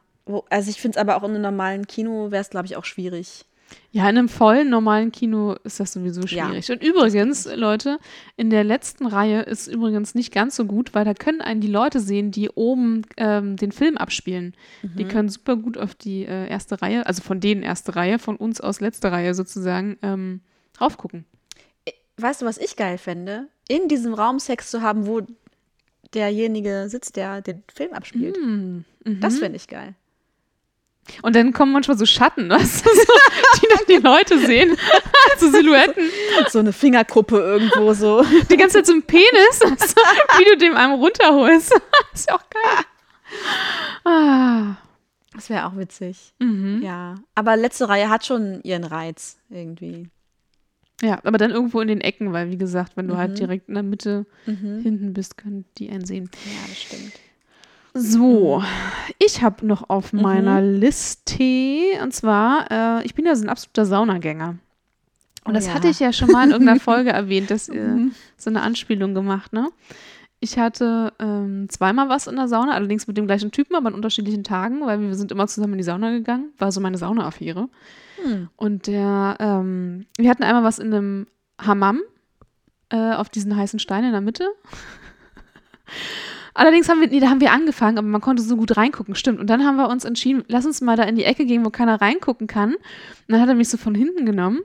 also ich finde es aber auch in einem normalen Kino wäre es, glaube ich, auch schwierig. Ja, in einem vollen, normalen Kino ist das sowieso Ja. schwierig. Und übrigens, Leute, in der letzten Reihe ist übrigens nicht ganz so gut, weil da können einen die Leute sehen, die oben ähm, den Film abspielen. Die Mhm. können super gut auf die äh, erste Reihe, also von denen erste Reihe, von uns aus letzte Reihe sozusagen, ähm, raufgucken. Weißt du, was ich geil fände? In diesem Raum Sex zu haben, wo derjenige sitzt, der den Film abspielt. Hm. Das fände ich geil. Und dann kommen manchmal so Schatten, [laughs] weißt du, so, die dann die Leute sehen. [laughs] so Silhouetten. So eine Fingerkuppe irgendwo so. Die ganze Zeit so ein Penis, weißt du, wie du dem einem runterholst. [laughs] ist ja auch geil. Ah. Das wäre auch witzig. Mhm. Ja. Aber letzte Reihe hat schon ihren Reiz irgendwie. Ja, aber dann irgendwo in den Ecken, weil wie gesagt, wenn du Mhm. halt direkt in der Mitte hinten bist, können die einen sehen. Ja, das stimmt. So, ich habe noch auf meiner Liste, und zwar, äh, ich bin ja so ein absoluter Saunagänger. Und Oh das ja. hatte ich ja schon mal in irgendeiner [laughs] Folge erwähnt, dass äh, so eine Anspielung gemacht, ne? Ich hatte ähm, zweimal was in der Sauna, allerdings mit dem gleichen Typen, aber an unterschiedlichen Tagen, weil wir sind immer zusammen in die Sauna gegangen. War so meine Sauna-Affäre. Hm. Und der, ähm, wir hatten einmal was in einem Hammam äh, auf diesen heißen Stein in der Mitte. Allerdings haben wir, nee, da haben wir angefangen, aber man konnte so gut reingucken, stimmt. Und dann haben wir uns entschieden, lass uns mal da in die Ecke gehen, wo keiner reingucken kann. Und dann hat er mich so von hinten genommen.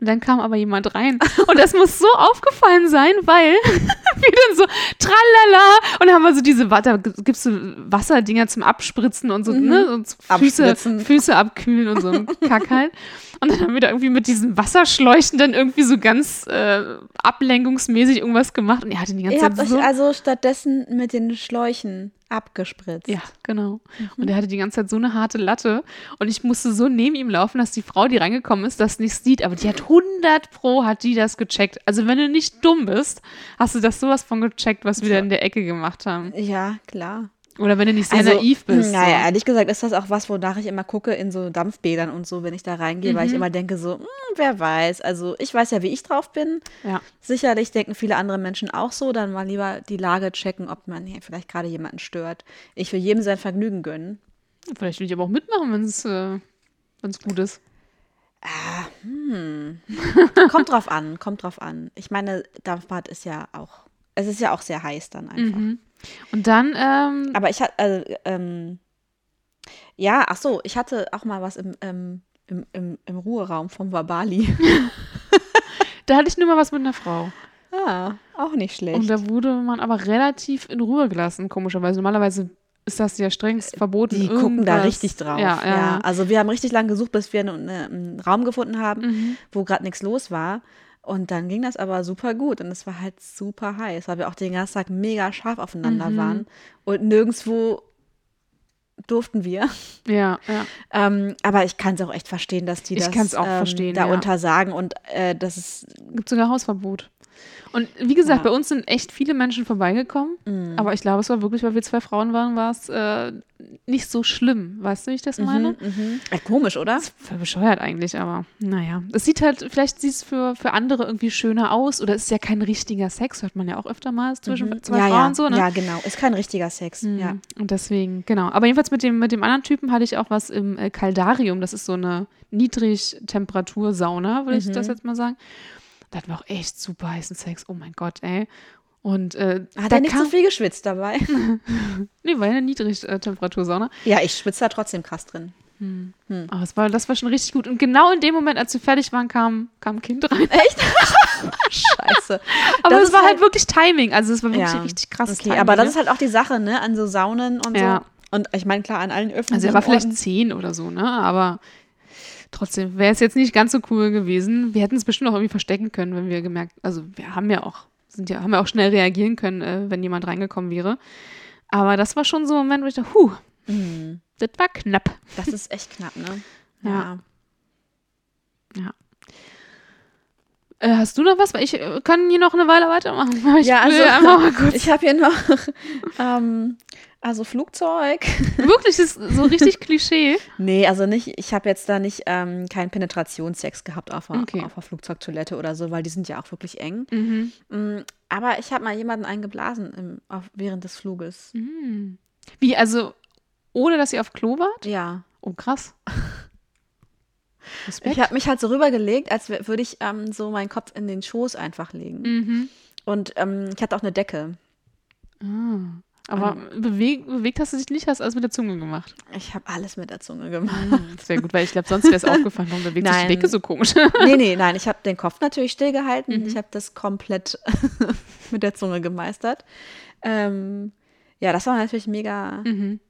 Und dann kam aber jemand rein. Und das muss so aufgefallen sein, weil [laughs] wir dann so tralala. Und dann haben wir so diese, Wa- da gibt es so Wasserdinger zum Abspritzen und so, ne? Und so Füße. Füße abkühlen und so ein Kack halt. Und dann haben wir da irgendwie mit diesen Wasserschläuchen dann irgendwie so ganz äh, ablenkungsmäßig irgendwas gemacht. Und er hatte die ganze Ihr habt Zeit euch so. also stattdessen mit den Schläuchen abgespritzt. Ja, genau. Mhm. Und er hatte die ganze Zeit so eine harte Latte. Und ich musste so neben ihm laufen, dass die Frau, die reingekommen ist, das nicht sieht. Aber die hat 100 Pro, hat die das gecheckt. Also wenn du nicht dumm bist, hast du das sowas von gecheckt, was wir da in der Ecke gemacht haben. Ja, klar. Oder wenn du nicht sehr Also, naiv bist. Naja, so. ehrlich gesagt ist das auch was, wonach ich immer gucke in so Dampfbädern und so, wenn ich da reingehe, weil ich immer denke so, hm, wer weiß. Also ich weiß ja, wie ich drauf bin. Ja. Sicherlich denken viele andere Menschen auch so, dann mal lieber die Lage checken, ob man hier vielleicht gerade jemanden stört. Ich will jedem sein Vergnügen gönnen. Vielleicht will ich aber auch mitmachen, wenn es äh, wenn's gut ist. Kommt drauf an, kommt drauf an. Ich meine, Dampfbad ist ja auch, es ist ja auch sehr heiß dann einfach. Mhm. Und dann, ähm, Aber ich hatte, also, ähm, ja, ach so, ich hatte auch mal was im, ähm, im, im, im Ruheraum vom Wabali. [laughs] da hatte ich nur mal was mit einer Frau. ah, auch nicht schlecht. Und da wurde man aber relativ in Ruhe gelassen, komischerweise. Normalerweise ist das ja strengst verboten. die gucken da irgendwas- richtig drauf. Ja, ja. ja. Also wir haben richtig lange gesucht, bis wir eine, eine, einen Raum gefunden haben, Mhm. wo gerade nichts los war. Und dann ging das aber super gut und es war halt super heiß, weil wir auch den ganzen Tag mega scharf aufeinander Mhm. waren und nirgendwo durften wir. ja, ja. Ähm, aber ich kann es auch echt verstehen, dass die Ich das ähm, verstehen, da ja. untersagen und äh, das ist Gibt sogar Hausverbot. Und wie gesagt, Ja. bei uns sind echt viele Menschen vorbeigekommen. Mhm. Aber ich glaube, es war wirklich, weil wir zwei Frauen waren, war es äh, nicht so schlimm. Weißt du, wie ich das meine? Mhm. Äh, komisch, oder? Voll bescheuert eigentlich, aber naja. Es sieht halt, vielleicht sieht es für, für andere irgendwie schöner aus oder es ist ja kein richtiger Sex, hört man ja auch öfter mal zwischen zwei Mhm. ja, Frauen ja. so, ne? ja, genau. Ist kein richtiger Sex. Mhm. Ja. Und deswegen, genau. Aber jedenfalls mit dem, mit dem anderen Typen hatte ich auch was im äh, Caldarium. Das ist so eine Niedrigtemperatursauna, würde ich Mhm. das jetzt mal sagen. Da hatten wir auch echt super heißen Sex. Oh mein Gott, ey. Und äh, Hat er nicht so viel geschwitzt dabei? [laughs] [laughs] Nee, war ja eine Niedrigtemperatursauna. ja, ich schwitze da trotzdem krass drin. Aber es war, das war schon richtig gut. Und genau in dem Moment, als wir fertig waren, kam, kam ein Kind rein. [laughs] Scheiße. Aber Das es war halt halt- wirklich Timing. Also es war wirklich Ja. richtig krass. Okay, aber das ist halt auch die Sache, ne? An so Saunen und Ja. so. Und ich meine, klar, an allen öffentlichen Also er war vielleicht Orten. zehn oder so, ne? Aber trotzdem wäre es jetzt nicht ganz so cool gewesen. Wir hätten es bestimmt auch irgendwie verstecken können, wenn wir gemerkt, also wir haben ja auch, sind ja, haben ja auch schnell reagieren können, äh, wenn jemand reingekommen wäre. Aber das war schon so ein Moment, wo ich dachte, huh, Mhm. das war knapp. Das ist echt knapp, ne? [laughs] Ja. Äh, hast du noch was? Weil ich äh, kann hier noch eine Weile weitermachen. [laughs] Ich Ja, also [laughs] ich habe hier noch ähm, also Flugzeug. [laughs] Wirklich, das ist so richtig Klischee. Nee, also nicht, ich habe jetzt da nicht ähm, keinen Penetrationssex gehabt auf der, Okay. auf Flugzeugtoilette oder so, weil die sind ja auch wirklich eng. Mhm. Mm, Aber ich habe mal jemanden eingeblasen im, auf, während des Fluges. Mhm. Wie, also ohne dass ihr auf Klo wart? Ja. Oh, krass. [laughs] Respekt. Ich habe mich halt so rübergelegt, als würde ich ähm, so meinen Kopf in den Schoß einfach legen. mhm. Und ähm, ich hatte auch eine Decke. Ah. Aber bewegt, bewegt hast du dich nicht, hast alles mit der Zunge gemacht. Ich habe alles mit der Zunge gemacht. Sehr gut, weil ich glaube, sonst wäre es [laughs] aufgefallen, warum bewegt sich die. Decke so komisch. nee, nee, nein, ich habe den Kopf natürlich stillgehalten. Mhm. Ich habe das komplett [laughs] mit der Zunge gemeistert. Ähm, ja, das war natürlich mega, mhm.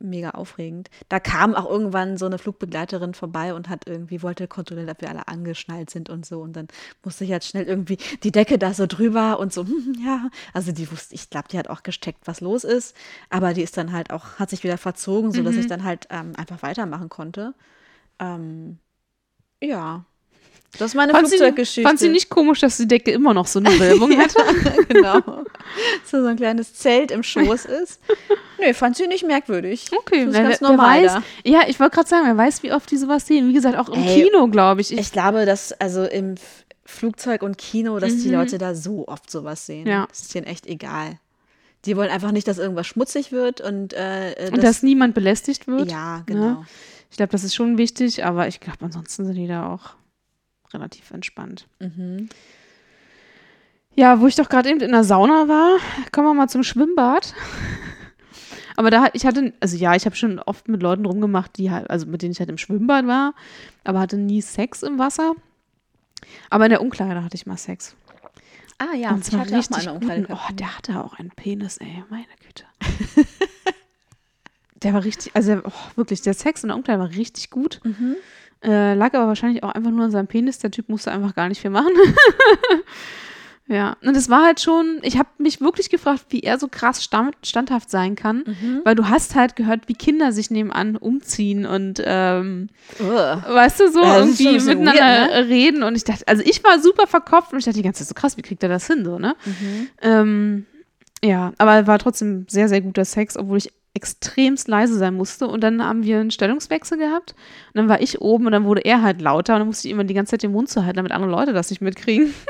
Mega aufregend. Da kam auch irgendwann so eine Flugbegleiterin vorbei und hat irgendwie, wollte kontrollieren, ob wir alle angeschnallt sind und so. Und dann musste ich halt schnell irgendwie die Decke da so drüber und so, hm, [laughs] ja. Also die wusste, ich glaube, die hat auch gesteckt, was los ist. Aber die ist dann halt auch, hat sich wieder verzogen, sodass Mhm. ich dann halt ähm, einfach weitermachen konnte. Ähm, ja. Das ist meine Fand sie, Flugzeuggeschichte. fand sie nicht komisch, dass die Decke immer noch so eine Wölbung hatte? [laughs] genau. so, so ein kleines Zelt im Schoß ist. Nee, fand sie nicht merkwürdig. Okay, das ist ganz wer normal weiß. Ja, ich wollte gerade sagen, wer weiß, wie oft die sowas sehen. Wie gesagt, auch im Ey, Kino, glaube ich. ich. Ich glaube, dass also im Flugzeug und Kino, dass die Mhm. Leute da so oft sowas sehen. Ja. Das ist denen echt egal. Die wollen einfach nicht, dass irgendwas schmutzig wird und, äh, äh, Und dass niemand belästigt wird. Ja, genau. Ich glaube, das ist schon wichtig, aber ich glaube, ansonsten sind die da auch relativ entspannt. Mhm. Ja, wo ich doch gerade eben in der Sauna war, kommen wir mal zum Schwimmbad. [laughs] Aber da, ich hatte, also ja, ich habe schon oft mit Leuten rumgemacht, die halt, also mit denen ich halt im Schwimmbad war, aber hatte nie Sex im Wasser. Aber in der Umkleide hatte ich mal Sex. Ah ja, Und zwar ich hatte auch richtig mal eine guten. Oh, der hatte auch einen Penis, ey, meine Güte. [laughs] der war richtig, also oh, wirklich, der Sex in der Umkleide war richtig gut. Mhm. Äh, lag aber wahrscheinlich auch einfach nur an seinem Penis. Der Typ musste einfach gar nicht viel machen. [laughs] ja, und es war halt schon, ich habe mich wirklich gefragt, wie er so krass stand, standhaft sein kann, Mhm. weil du hast halt gehört, wie Kinder sich nebenan umziehen und ähm, weißt du, so Ja, irgendwie miteinander weird, reden und ich dachte, also ich war super verkopft und ich dachte die ganze Zeit so krass, wie kriegt er das hin, so, ne? Mhm. Ähm, ja, aber war trotzdem sehr, sehr guter Sex, obwohl ich extremst leise sein musste. Und dann haben wir einen Stellungswechsel gehabt. Und dann war ich oben und dann wurde er halt lauter. Und dann musste ich immer die ganze Zeit den Mund zu halten, damit andere Leute das nicht mitkriegen. [laughs]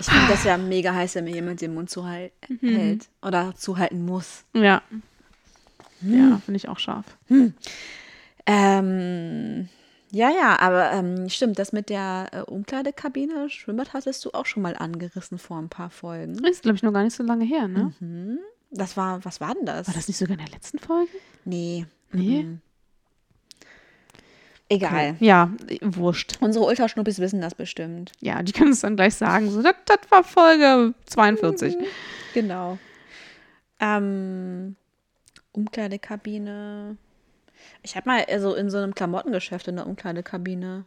Ich finde das ja mega heiß, wenn mir jemand den Mund zuhält Mhm. hält oder zuhalten muss. Ja. Hm. Ja, finde ich auch scharf. Ähm, ja, ja, aber ähm, stimmt, das mit der äh, Umkleidekabine, Schwimmbad hattest du auch schon mal angerissen vor ein paar Folgen. Ist, glaube ich, noch gar nicht so lange her, ne? Das war, was war denn das? War das nicht sogar in der letzten Folge? Nee. Nee. Mhm. Egal. Ja, äh, wurscht. Unsere Ultraschnuppis wissen das bestimmt. Ja, die können es dann gleich sagen. So, das, das war Folge 42. Genau. Ähm, Umkleidekabine. Ich habe mal also in so einem Klamottengeschäft in der Umkleidekabine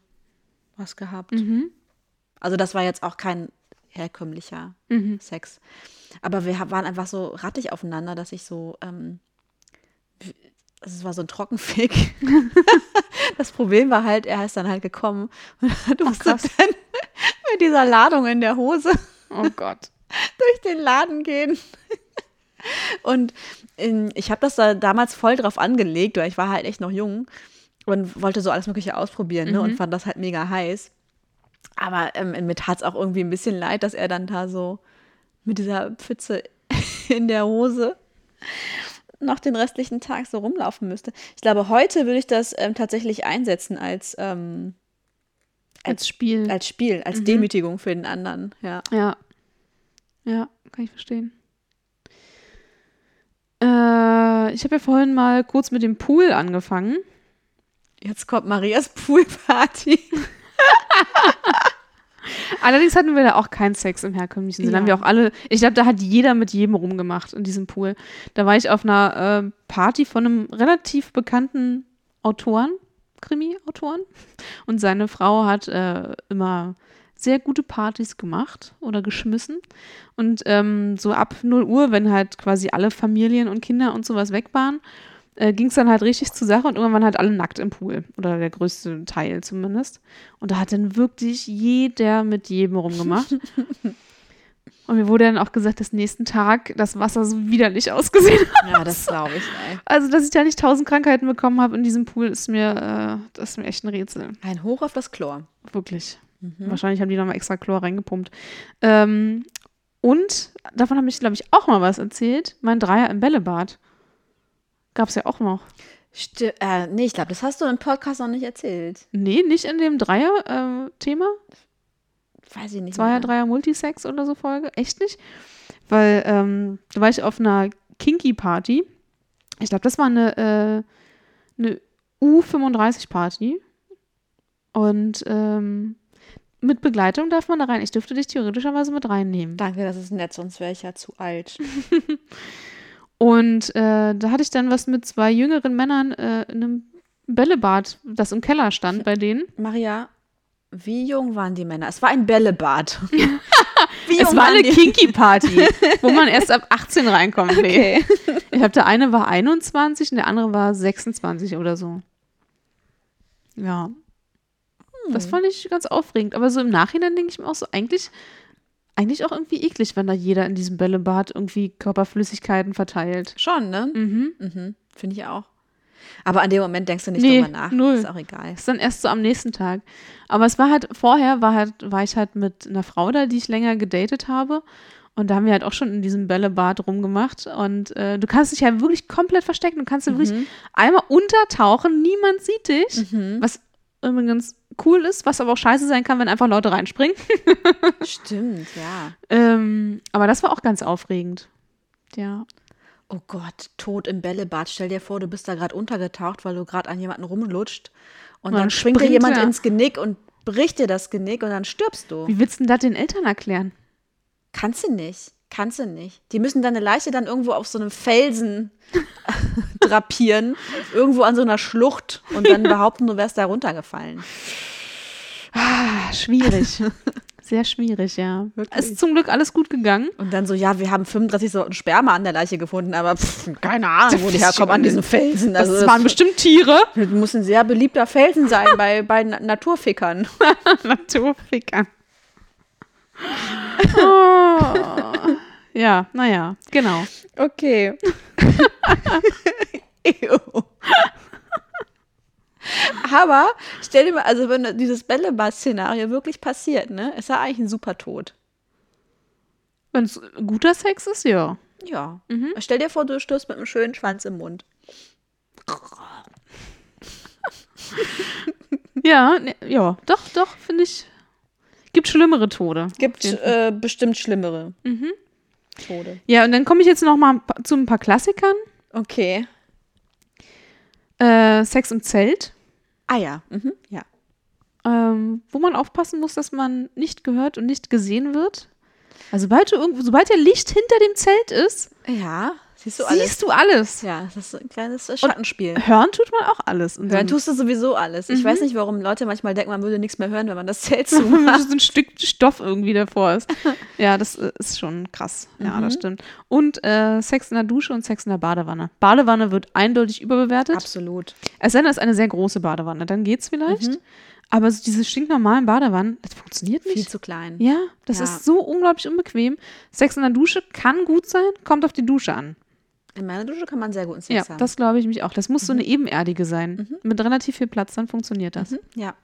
was gehabt. Mhm. Also das war jetzt auch kein herkömmlicher Mhm. Sex. Aber wir waren einfach so rattig aufeinander, dass ich so, ähm, also es war so ein Trockenfick. [laughs] das Problem war halt, er ist dann halt gekommen und du musst dann [laughs] mit dieser Ladung in der Hose Oh Gott. [laughs] durch den Laden gehen. Und in, ich habe das da damals voll drauf angelegt, weil ich war halt echt noch jung und wollte so alles Mögliche ausprobieren ne, und fand das halt mega heiß. Aber ähm, mir tat es auch irgendwie ein bisschen leid, dass er dann da so mit dieser Pfütze [laughs] in der Hose noch den restlichen Tag so rumlaufen müsste. Ich glaube, heute würde ich das ähm, tatsächlich einsetzen als, ähm, Als Spiel. als Spiel, als Mhm. Demütigung für den anderen. Ja. Ja. Ja, kann ich verstehen. Äh, ich habe ja vorhin mal kurz mit dem Pool angefangen. Jetzt kommt Marias [laughs] Poolparty. [laughs] Allerdings hatten wir da auch keinen Sex im herkömmlichen Sinne. Ja. Haben wir auch alle, ich glaube, da hat jeder mit jedem rumgemacht in diesem Pool. Da war ich auf einer äh, Party von einem relativ bekannten Autoren, Krimi-Autoren. Und seine Frau hat äh, immer sehr gute Partys gemacht oder geschmissen. Und ähm, so ab 0 Uhr, wenn halt quasi alle Familien und Kinder und sowas weg waren, äh, ging es dann halt richtig zur Sache und irgendwann waren halt alle nackt im Pool. Oder der größte Teil zumindest. Und da hat dann wirklich jeder mit jedem rumgemacht. [laughs] und mir wurde dann auch gesagt, dass nächsten Tag das Wasser so widerlich ausgesehen hat. Ja, das glaube ich, ey. Also, dass ich da nicht tausend Krankheiten bekommen habe in diesem Pool, ist mir, äh, das ist mir echt ein Rätsel. Ein Hoch auf das Chlor. Wirklich. Wahrscheinlich haben die nochmal extra Chlor reingepumpt. Ähm, und davon habe ich, glaube ich, auch mal was erzählt. Mein Dreier im Bällebad. Gab es ja auch noch. Sti äh, nee, ich glaube, das hast du im Podcast noch nicht erzählt. Nee, nicht in dem Dreier-Thema. Weiß ich nicht. Zweier, mehr. Dreier Multisex oder so Folge. Echt nicht? Weil ähm, da war ich auf einer Kinky-Party. Ich glaube, das war eine, äh, eine U35-Party. Und ähm, mit Begleitung darf man da rein. Ich dürfte dich theoretischerweise mit reinnehmen. Danke, das ist nett, sonst wäre ich ja zu alt. [laughs] Und äh, da hatte ich dann was mit zwei jüngeren Männern äh, in einem Bällebad, das im Keller stand bei denen. Maria, wie jung waren die Männer? Es war ein Bällebad. [laughs] wie Es war eine Kinky-Party, [laughs] wo man erst ab 18 reinkommen will. Okay. Ich glaube, der eine war 21 und der andere war 26 oder so. Ja. Das fand ich ganz aufregend. Aber so im Nachhinein denke ich mir auch so, eigentlich eigentlich auch irgendwie eklig, wenn da jeder in diesem Bällebad irgendwie Körperflüssigkeiten verteilt. Schon, ne? Mhm. Mhm. Finde ich auch. Aber an dem Moment denkst du nicht Nee, drüber nach. null. Ist auch egal. Ist dann erst so am nächsten Tag. Aber es war halt, vorher war halt, war ich halt mit einer Frau da, die ich länger gedatet habe. Und da haben wir halt auch schon in diesem Bällebad rumgemacht. Und äh, du kannst dich ja wirklich komplett verstecken. Du kannst ja wirklich einmal untertauchen, niemand sieht dich. Mhm. Was übrigens cool ist, was aber auch scheiße sein kann, wenn einfach Leute reinspringen. [laughs] Stimmt, ja. ähm, aber das war auch ganz aufregend. Ja. Oh Gott, tot im Bällebad. Stell dir vor, du bist da gerade untergetaucht, weil du gerade an jemanden rumlutscht. Und, Und dann dann springt dir jemand er. ins Genick und bricht dir das Genick und dann stirbst du. Wie willst du denn das den Eltern erklären? Kannst du nicht. Kannst du nicht. Die müssen deine Leiche dann irgendwo auf so einem Felsen drapieren, irgendwo an so einer Schlucht und dann [laughs] behaupten, du wärst da runtergefallen. Ah, schwierig. Sehr schwierig, ja. Wirklich. Ist zum Glück alles gut gegangen. Und dann so, ja, wir haben 35 Sorten Sperma an der Leiche gefunden, aber pf, keine Ahnung, wo die herkommen an diesen Felsen. Das, Also waren bestimmt Tiere. das muss ein sehr beliebter Felsen sein bei, bei Na- Naturfickern. [laughs] Naturfickern. Oh. Ja, naja, genau. Okay. [laughs] Ew. Aber stell dir mal, also wenn dieses Bällebad-Szenario wirklich passiert, ne, ist er eigentlich ein super Tod. Wenn es guter Sex ist, ja. Ja. Stell dir vor, du stirbst mit einem schönen Schwanz im Mund. Ja, ne, ja, doch, doch, finde ich. Gibt schlimmere Tode. Gibt äh, bestimmt schlimmere Tode. Ja, und dann komme ich jetzt noch mal zu ein paar Klassikern. Okay. Äh, Sex im Zelt, Ah ja. Mhm. Ja. ähm, wo man aufpassen muss, dass man nicht gehört und nicht gesehen wird. Also sobald, du irgendwo, sobald der Licht hinter dem Zelt ist, Ja. Siehst du alles? siehst du alles. Ja, das ist ein kleines Schattenspiel. Hören tut man auch alles. Hören tust du sowieso alles. Ich weiß nicht, warum Leute manchmal denken, man würde nichts mehr hören, wenn man das [laughs] Zelt wenn zumacht. so ein Stück Stoff irgendwie davor ist. [laughs] Ja, das äh, ist schon krass. Ja, das stimmt. Und äh, Sex in der Dusche und Sex in der Badewanne. Badewanne wird eindeutig überbewertet. Absolut. Es sei denn, es ist eine sehr große Badewanne, dann geht's vielleicht. Aber so diese stinknormalen Badewannen, das funktioniert Viel nicht. zu klein. Ja, das Ja. ist so unglaublich unbequem. Sex in der Dusche kann gut sein, kommt auf die Dusche an. In meiner Dusche kann man sehr guten Sex Ja, haben. das glaube ich mich auch. Das muss so eine ebenerdige sein. Mit relativ viel Platz, dann funktioniert das. Mhm. Ja.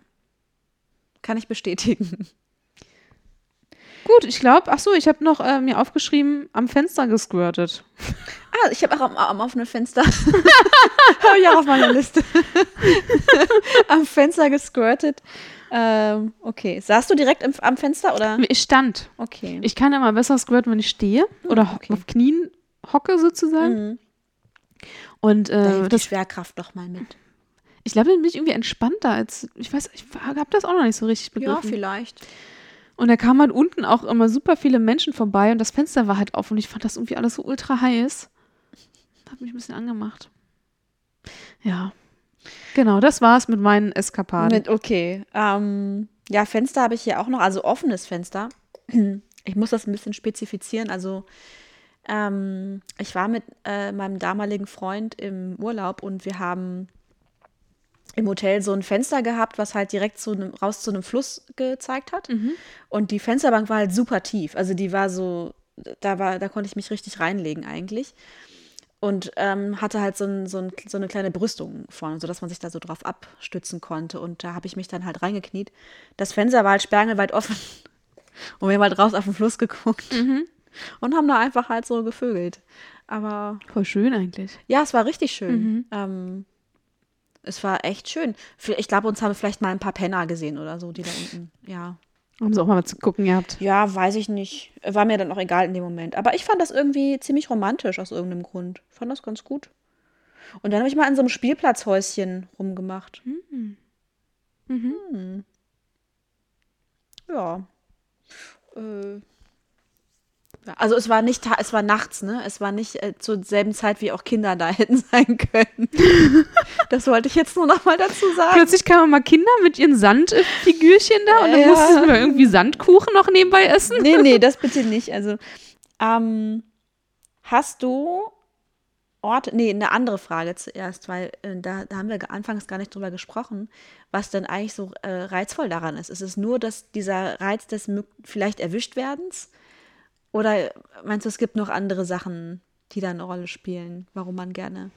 Kann ich bestätigen. Gut, ich glaube, ach so, ich habe noch äh, mir aufgeschrieben, am Fenster gesquirtet. Ah, ich habe auch am, am offenen Fenster. [laughs] [laughs] habe ich auch auf meiner Liste. [laughs] am Fenster gesquirtet. Ähm, okay. Saßt du direkt im, am Fenster oder? Ich stand. Okay. Ich kann immer besser squirten, wenn ich stehe oder Hm, okay. auf Knien hocke sozusagen. Mhm. Und Da äh, hilft die das, Schwerkraft doch mal mit. ich glaube, dann bin ich irgendwie entspannter als, ich weiß, ich habe das auch noch nicht so richtig Ja, begriffen. vielleicht. und da kamen halt unten auch immer super viele Menschen vorbei und das Fenster war halt auf und ich fand das irgendwie alles so ultra heiß. Hat mich ein bisschen angemacht. Ja. Genau, das war's mit meinen Eskapaden. Mit, okay. Ähm, ja, Fenster habe ich hier auch noch, also offenes Fenster. Ich muss das ein bisschen spezifizieren. Also, ähm, ich war mit äh, meinem damaligen Freund im Urlaub und wir haben im Hotel so ein Fenster gehabt, was halt direkt zu einem, raus zu einem Fluss gezeigt hat. Und die Fensterbank war halt super tief. Also die war so, da war, da konnte ich mich richtig reinlegen eigentlich. Und ähm, hatte halt so, ein, so, ein, so eine kleine Brüstung vorne, sodass man sich da so drauf abstützen konnte. Und da habe ich mich dann halt reingekniet. Das Fenster war halt sperrangelweit offen. [laughs] Und wir haben halt raus auf den Fluss geguckt. Und haben da einfach halt so gevögelt. Aber Voll schön eigentlich. ja, es war richtig schön. Ähm, es war echt schön. Ich glaube, uns haben vielleicht mal ein paar Penner gesehen oder so, die da unten, ja. Haben sie auch mal zu gucken gehabt. Ja, weiß ich nicht. War mir dann auch egal in dem Moment. Aber ich fand das irgendwie ziemlich romantisch aus irgendeinem Grund. Fand das ganz gut. Und dann habe ich mal in so einem Spielplatzhäuschen rumgemacht. Hm. Ja. Äh. Also es war nicht, es war nachts, ne? Es war nicht äh, zur selben Zeit, wie auch Kinder da [laughs] hätten sein können. [laughs] das wollte ich jetzt nur noch mal dazu sagen. Plötzlich kamen mal Kinder mit ihren Sandfigürchen da und dann Ja. mussten wir irgendwie Sandkuchen noch nebenbei essen. Nee, nee, [laughs] das bitte nicht. Also, ähm, hast du Orte, nee, eine andere Frage zuerst, weil äh, da, da haben wir anfangs gar nicht drüber gesprochen, was denn eigentlich so äh, reizvoll daran ist. Ist es nur, dass dieser Reiz des vielleicht erwischt werdens? Oder meinst du, es gibt noch andere Sachen, die da eine Rolle spielen, warum man gerne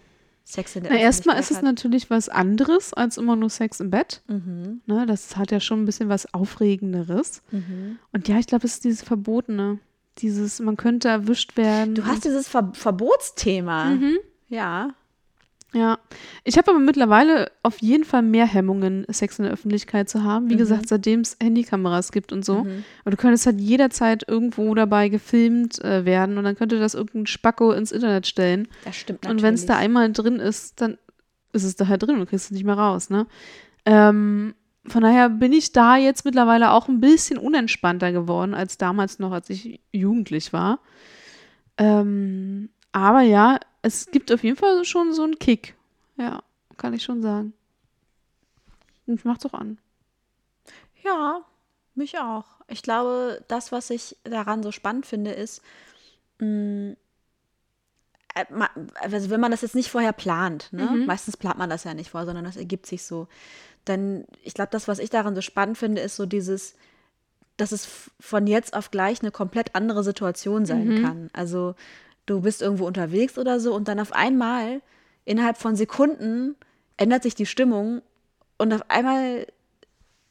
Sex in der Na, erstmal ist es natürlich was anderes als immer nur Sex im Bett. Mhm, Ne, das hat ja schon ein bisschen was Aufregenderes. mhm. Und ja, ich glaube, es ist dieses Verbotene. Dieses, man könnte erwischt werden. Du hast dieses Ver Verbotsthema. Mhm. Ja. Ja, ich habe aber mittlerweile auf jeden Fall mehr Hemmungen, Sex in der Öffentlichkeit zu haben. Wie Mhm. gesagt, seitdem es Handykameras gibt und so. Mhm. Und du könntest halt jederzeit irgendwo dabei gefilmt äh, werden und dann könnte das irgendein Spacko ins Internet stellen. Das stimmt natürlich. Und wenn es da einmal drin ist, dann ist es da halt drin und kriegst es nicht mehr raus, ne? Ähm, von daher bin ich da jetzt mittlerweile auch ein bisschen unentspannter geworden als damals noch, als ich jugendlich war. Ähm, aber ja, es gibt auf jeden Fall schon so einen Kick. Ja, kann ich schon sagen. Und macht's auch an. Ja, mich auch. Ich glaube, das, was ich daran so spannend finde, ist, mh, äh, ma- also wenn man das jetzt nicht vorher plant, ne? Mhm. meistens plant man das ja nicht vorher, sondern das ergibt sich so, dann, ich glaube, das, was ich daran so spannend finde, ist so dieses, dass es von jetzt auf gleich eine komplett andere Situation sein Mhm. kann. Also du bist irgendwo unterwegs oder so und dann auf einmal, innerhalb von Sekunden, ändert sich die Stimmung und auf einmal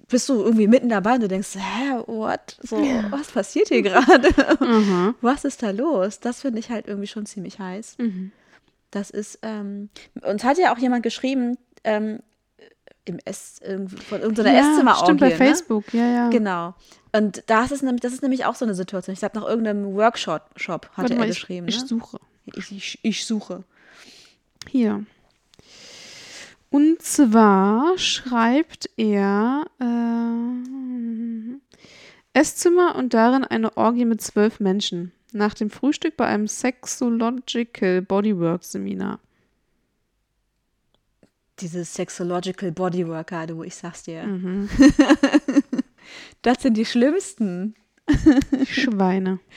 bist du irgendwie mitten dabei und du denkst, hä, what? So, was passiert hier gerade? [laughs] Mhm. was ist da los? Das finde ich halt irgendwie schon ziemlich heiß. Mhm. Das ist, ähm, uns hat ja auch jemand geschrieben, ähm, im Ess, irgendwie von irgendeiner ja, Esszimmerorgie. stimmt, bei Ne? Facebook, ja, ja. Genau. Und das ist, nämlich, das ist nämlich auch so eine Situation. Ich glaube, nach irgendeinem Workshop Shop hatte er mal, ich, geschrieben. ich ne? suche. ich, ich, ich suche. Hier. Und zwar schreibt er äh, Esszimmer und darin eine Orgie mit zwölf Menschen. Nach dem Frühstück bei einem Sexological Bodywork Seminar. Dieses Sexological Bodyworker, du, ich sag's dir. Mhm. [laughs] Das sind die schlimmsten. Schweine. [laughs]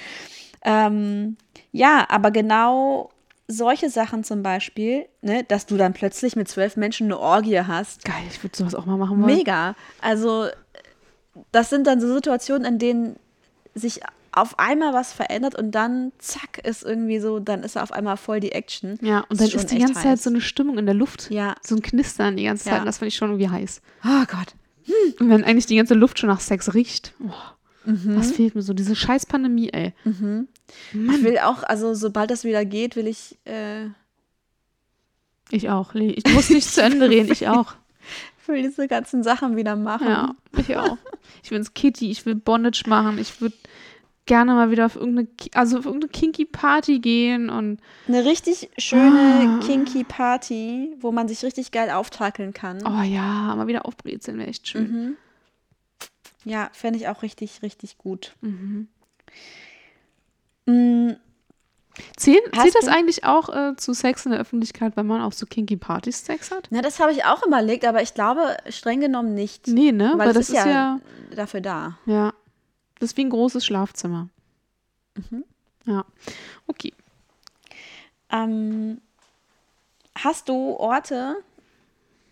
Ähm, ja, aber genau solche Sachen zum Beispiel, ne, dass du dann plötzlich mit zwölf Menschen eine Orgie hast. Geil, ich würde sowas auch mal machen wollen. Mega. Also, das sind dann so Situationen, in denen sich auf einmal was verändert und dann, zack, ist irgendwie so, dann ist auf einmal voll die Action. Ja, und dann ist ist die ganze Zeit heiß. so eine Stimmung in der Luft. Ja. So ein Knistern die ganze Zeit. Ja. Und das finde ich schon irgendwie heiß. Oh Gott. Und wenn eigentlich die ganze Luft schon nach Sex riecht. Oh, Mhm. Was fehlt mir so? Diese scheiß Pandemie, ey. Ich will auch, also sobald das wieder geht, will ich, äh, Ich auch. Lee. Ich muss nicht zu Ende reden. Ich auch. [laughs] will diese ganzen Sachen wieder machen. Ja, ich auch. Ich will ins Kitty, ich will Bondage machen, ich würde gerne mal wieder auf irgendeine, also auf irgendeine kinky Party gehen und Eine richtig schöne Ah. kinky Party, wo man sich richtig geil auftakeln kann. oh ja, mal wieder aufbrezeln wäre echt schön. Mhm. Ja, fände ich auch richtig, richtig gut. Mhm. Mm, Zählt, zählt das eigentlich auch äh, zu Sex in der Öffentlichkeit, wenn man auf so kinky Partys Sex hat? Na, das habe ich auch überlegt, aber ich glaube, streng genommen nicht. Nee, ne? weil, Weil, das das ist ja, dafür da. ja, das ist wie ein großes Schlafzimmer. Mhm. Ja, okay. Ähm, hast du Orte,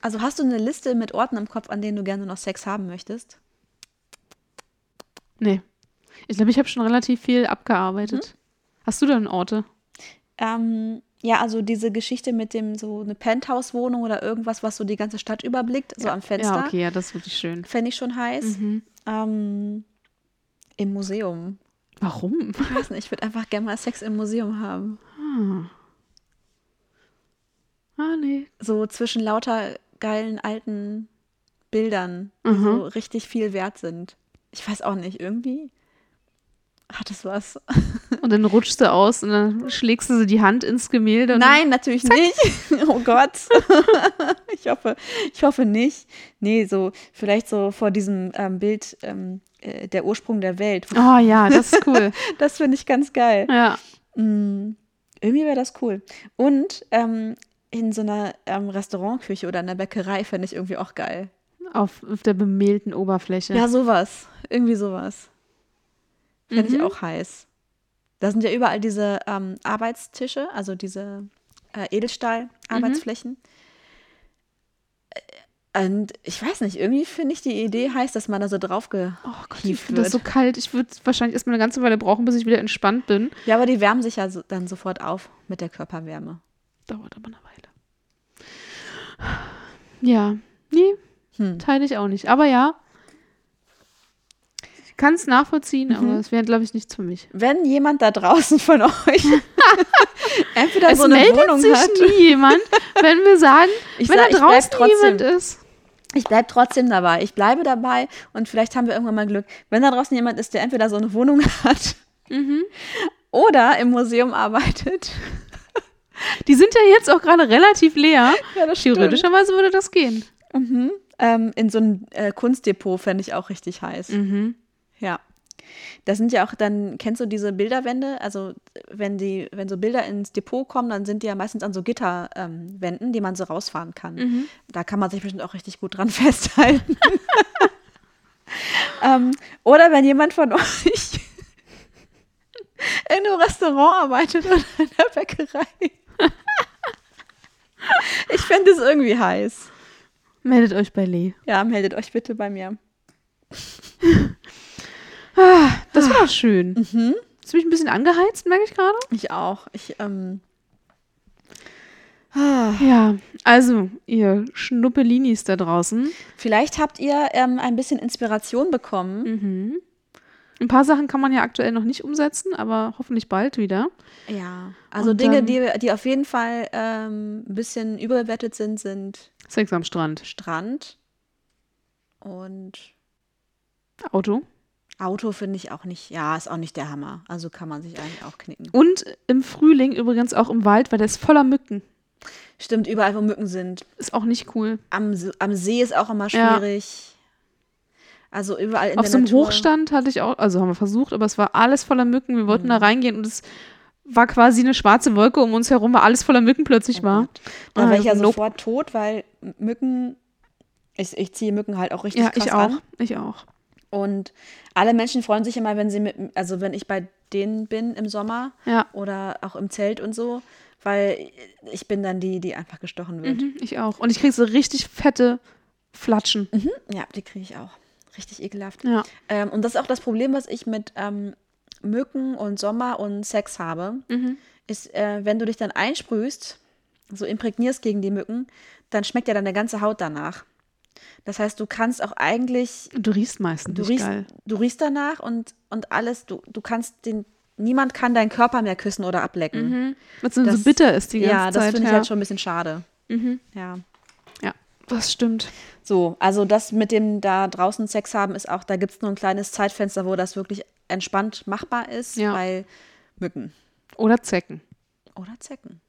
also hast du eine Liste mit Orten im Kopf, an denen du gerne noch Sex haben möchtest? Nee. Ich glaube, ich habe schon relativ viel abgearbeitet. Mhm. Hast du denn Orte? Ähm, ja, also diese Geschichte mit dem so eine Penthouse-Wohnung oder irgendwas, was so die ganze Stadt überblickt, so am Fenster, Ja, okay, ja, das ist wirklich schön. fände ich schon heiß. Mhm. Ähm, Im Museum. Warum? Ich weiß nicht, ich würde einfach gerne mal Sex im Museum haben. Ah. Ah, nee. So zwischen lauter geilen alten Bildern, die Mhm. so richtig viel wert sind. Ich weiß auch nicht, irgendwie hat es was. [laughs] Und dann rutschst du aus und dann schlägst du die Hand ins Gemälde. Nein, natürlich nicht. [laughs] Oh Gott. [laughs] ich hoffe, ich hoffe nicht. Nee, so vielleicht so vor diesem ähm, Bild ähm, äh, der Ursprung der Welt. Oh [laughs] ja, das ist cool. [laughs] Das finde ich ganz geil. ja. Mm, irgendwie wäre das cool. Und ähm, in so einer ähm, Restaurantküche oder in der Bäckerei fände ich irgendwie auch geil. Auf, auf der bemehlten Oberfläche. Ja, sowas. Irgendwie sowas. Fände ich Mhm. auch heiß. Da sind ja überall diese ähm, Arbeitstische, also diese äh, Edelstahl-Arbeitsflächen. Äh, Und ich weiß nicht, irgendwie finde ich die Idee heiß, dass man da so drauf Oh Gott, ich finde das wird. so kalt. Ich würde wahrscheinlich erstmal eine ganze Weile brauchen, bis ich wieder entspannt bin. ja, aber die wärmen sich ja so, dann sofort auf mit der Körperwärme. Dauert aber eine Weile. Ja, nee, Hm. teile ich auch nicht. Aber ja, ich kann es nachvollziehen, aber es wäre, glaube ich, nichts für mich. Wenn jemand da draußen von euch [laughs] entweder es so eine meldet Wohnung sich hat, nie jemand, wenn wir sagen, Ich wenn sag- da draußen jemand ist. Ich bleibe trotzdem dabei. Ich bleibe dabei und vielleicht haben wir irgendwann mal Glück. Wenn da draußen jemand ist, der entweder so eine Wohnung [laughs] hat Mhm. oder im Museum arbeitet. Die sind ja jetzt auch gerade relativ leer. Ja, Theoretischerweise würde das gehen. Mhm. Ähm, in so ein äh, Kunstdepot fände ich auch richtig heiß. Mhm. Ja. Das sind ja auch dann, kennst du diese Bilderwände? Also, wenn die, wenn so Bilder ins Depot kommen, dann sind die ja meistens an so Gitterwänden, ähm, die man so rausfahren kann. Mhm. Da kann man sich bestimmt auch richtig gut dran [laughs] festhalten. [laughs] ähm, oder wenn jemand von [laughs] euch in einem Restaurant arbeitet oder in der Bäckerei. ich fände es irgendwie heiß. Meldet euch bei Lee. Ja, meldet euch bitte bei mir. Das war schön. Mhm. Hast du mich ein bisschen angeheizt, merke ich gerade? Ich auch. Ich, ähm, Ja, also ihr Schnuppelinis da draußen. vielleicht habt ihr ähm, ein bisschen Inspiration bekommen. Mhm. Ein paar Sachen kann man ja aktuell noch nicht umsetzen, aber hoffentlich bald wieder. Ja. Also Und Dinge, die, die auf jeden Fall ähm, ein bisschen überbewertet sind, sind Sex am Strand. Strand und Auto. Auto finde ich auch nicht, ja, ist auch nicht der Hammer. Also kann man sich eigentlich auch knicken. Und im Frühling übrigens auch im Wald, weil der ist voller Mücken. Stimmt, überall, wo Mücken sind. Ist auch nicht cool. Am, am See ist auch immer Ja. schwierig. Also überall in Auf der so einem Natur. Hochstand hatte ich auch, also haben wir versucht, aber es war alles voller Mücken. Wir wollten Mhm. da reingehen und es war quasi eine schwarze Wolke um uns herum, weil alles voller Mücken plötzlich Oh war. Da wäre ich ja Ah, nope. sofort tot, weil Mücken, ich, ich ziehe Mücken halt auch richtig Ja, krass ich auch. an. Ich auch. Und alle Menschen freuen sich immer, wenn sie mit, also wenn ich bei denen bin im Sommer Ja. oder auch im Zelt und so, weil ich bin dann die, die einfach gestochen wird. Mhm, ich auch. Und ich kriege so richtig fette Flatschen. Mhm. Ja, die kriege ich auch. Richtig ekelhaft. Ja. Ähm, und das ist auch das Problem, was ich mit ähm, Mücken und Sommer und Sex habe, Mhm. ist, äh, wenn du dich dann einsprühst, so imprägnierst gegen die Mücken, dann schmeckt ja deine ganze Haut danach. Das heißt, du kannst auch eigentlich, du riechst meistens du riechst, geil. du riechst danach und, und alles, du, du kannst den, niemand kann deinen Körper mehr küssen oder ablecken. Mhm. Was Das- so bitter ist die ganze Ja, das Zeit. finde ich ja. halt schon ein bisschen schade. Mhm. Ja. ja, das stimmt. So, also das mit dem da draußen Sex haben ist auch, da gibt es nur ein kleines Zeitfenster, wo das wirklich entspannt machbar ist, Ja. weil Mücken Oder Zecken. oder Zecken.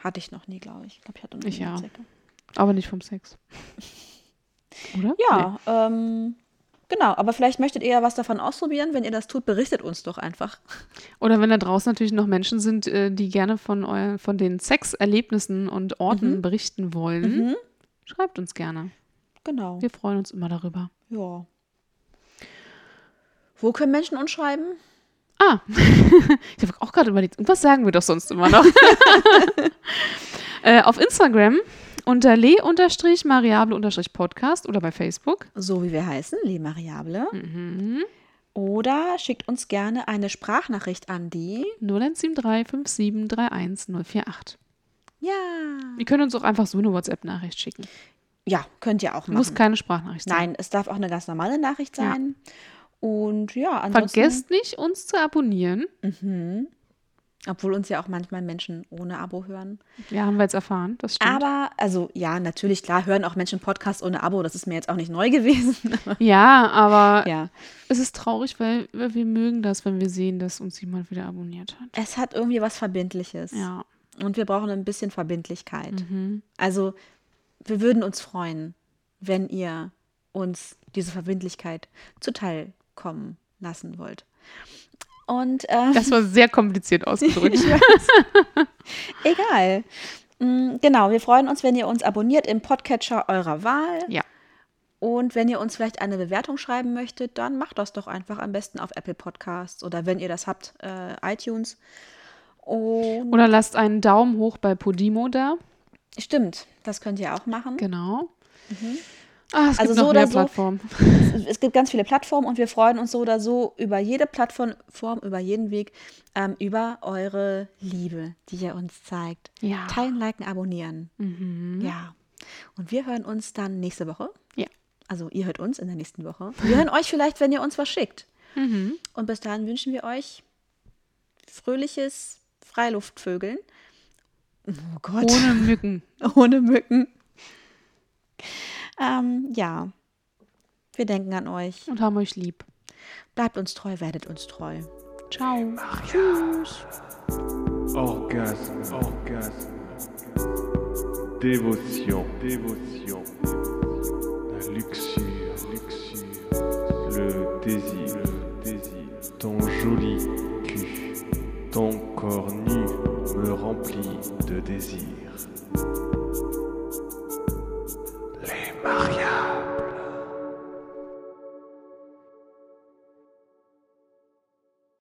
Hatte ich noch nie, glaube ich. Ich glaube, ich hatte noch nie Ich ja. Zecke. Aber nicht vom Sex. [laughs] Oder? Ja, ähm, genau. Aber vielleicht möchtet ihr ja was davon ausprobieren. Wenn ihr das tut, berichtet uns doch einfach. Oder wenn da draußen natürlich noch Menschen sind, äh, die gerne von, euer, von den Sexerlebnissen und Orten Mhm. berichten wollen, schreibt uns gerne. Genau. Wir freuen uns immer darüber. Ja. Wo können Menschen uns schreiben? Ah, [laughs] ich habe auch gerade überlegt, was sagen wir doch sonst immer noch? [laughs] äh, auf Instagram unter le-mariable-podcast oder bei Facebook. So wie wir heißen, Le Mariable. Mhm. Oder schickt uns gerne eine Sprachnachricht an die. 0173 57 048. Ja. Wir können uns auch einfach so eine WhatsApp-Nachricht schicken. Ja, könnt ihr auch machen. Muss keine Sprachnachricht sein. Nein, es darf auch eine ganz normale Nachricht Ja. sein. Und ja, ansonsten. Vergesst nicht, uns zu abonnieren. Mhm. Obwohl uns ja auch manchmal Menschen ohne Abo hören. Ja, haben wir jetzt erfahren. Das stimmt. Aber, also ja, natürlich, klar, hören auch Menschen Podcasts ohne Abo. Das ist mir jetzt auch nicht neu [laughs] gewesen. ja, aber ja. es ist traurig, weil, weil wir mögen das, wenn wir sehen, dass uns jemand wieder abonniert hat. Es hat irgendwie was Verbindliches. Ja. Und wir brauchen ein bisschen Verbindlichkeit. Mhm. Also, wir würden uns freuen, wenn ihr uns diese Verbindlichkeit zuteil kommen lassen wollt. Und ähm, Das war sehr kompliziert ausgedrückt. [laughs] [laughs] Egal. Mm, Genau, wir freuen uns, wenn ihr uns abonniert im Podcatcher eurer Wahl. ja. Und wenn ihr uns vielleicht eine Bewertung schreiben möchtet, dann macht das doch einfach am besten auf Apple Podcasts oder wenn ihr das habt, äh, iTunes. Und Oder lasst einen Daumen hoch bei Podimo da. stimmt, das könnt ihr auch machen. Genau. Ah, es Also gibt so noch mehr so. Plattformen. Es, es gibt ganz viele Plattformen und wir freuen uns so oder so über jede Plattform, Form, über jeden Weg, ähm, über eure Liebe, die ihr uns zeigt. Ja. Teilen, liken, abonnieren. Mhm. Ja. Und wir hören uns dann nächste Woche. Ja. Also ihr hört uns in der nächsten Woche. Wir hören euch vielleicht, wenn ihr uns was schickt. Mhm. Und bis dahin wünschen wir euch fröhliches Freiluftvögeln. Oh Gott. Ohne Mücken. [laughs] Ohne Mücken. Ähm, ja. Wir denken an euch. Und haben euch lieb. Bleibt uns treu, werdet uns treu. Ciao. Orgasme, orgasme. Dévotion, dévotion. La luxure, luxure. Le désir, le désir. Ton joli cul, ton corps nu me remplit de désir.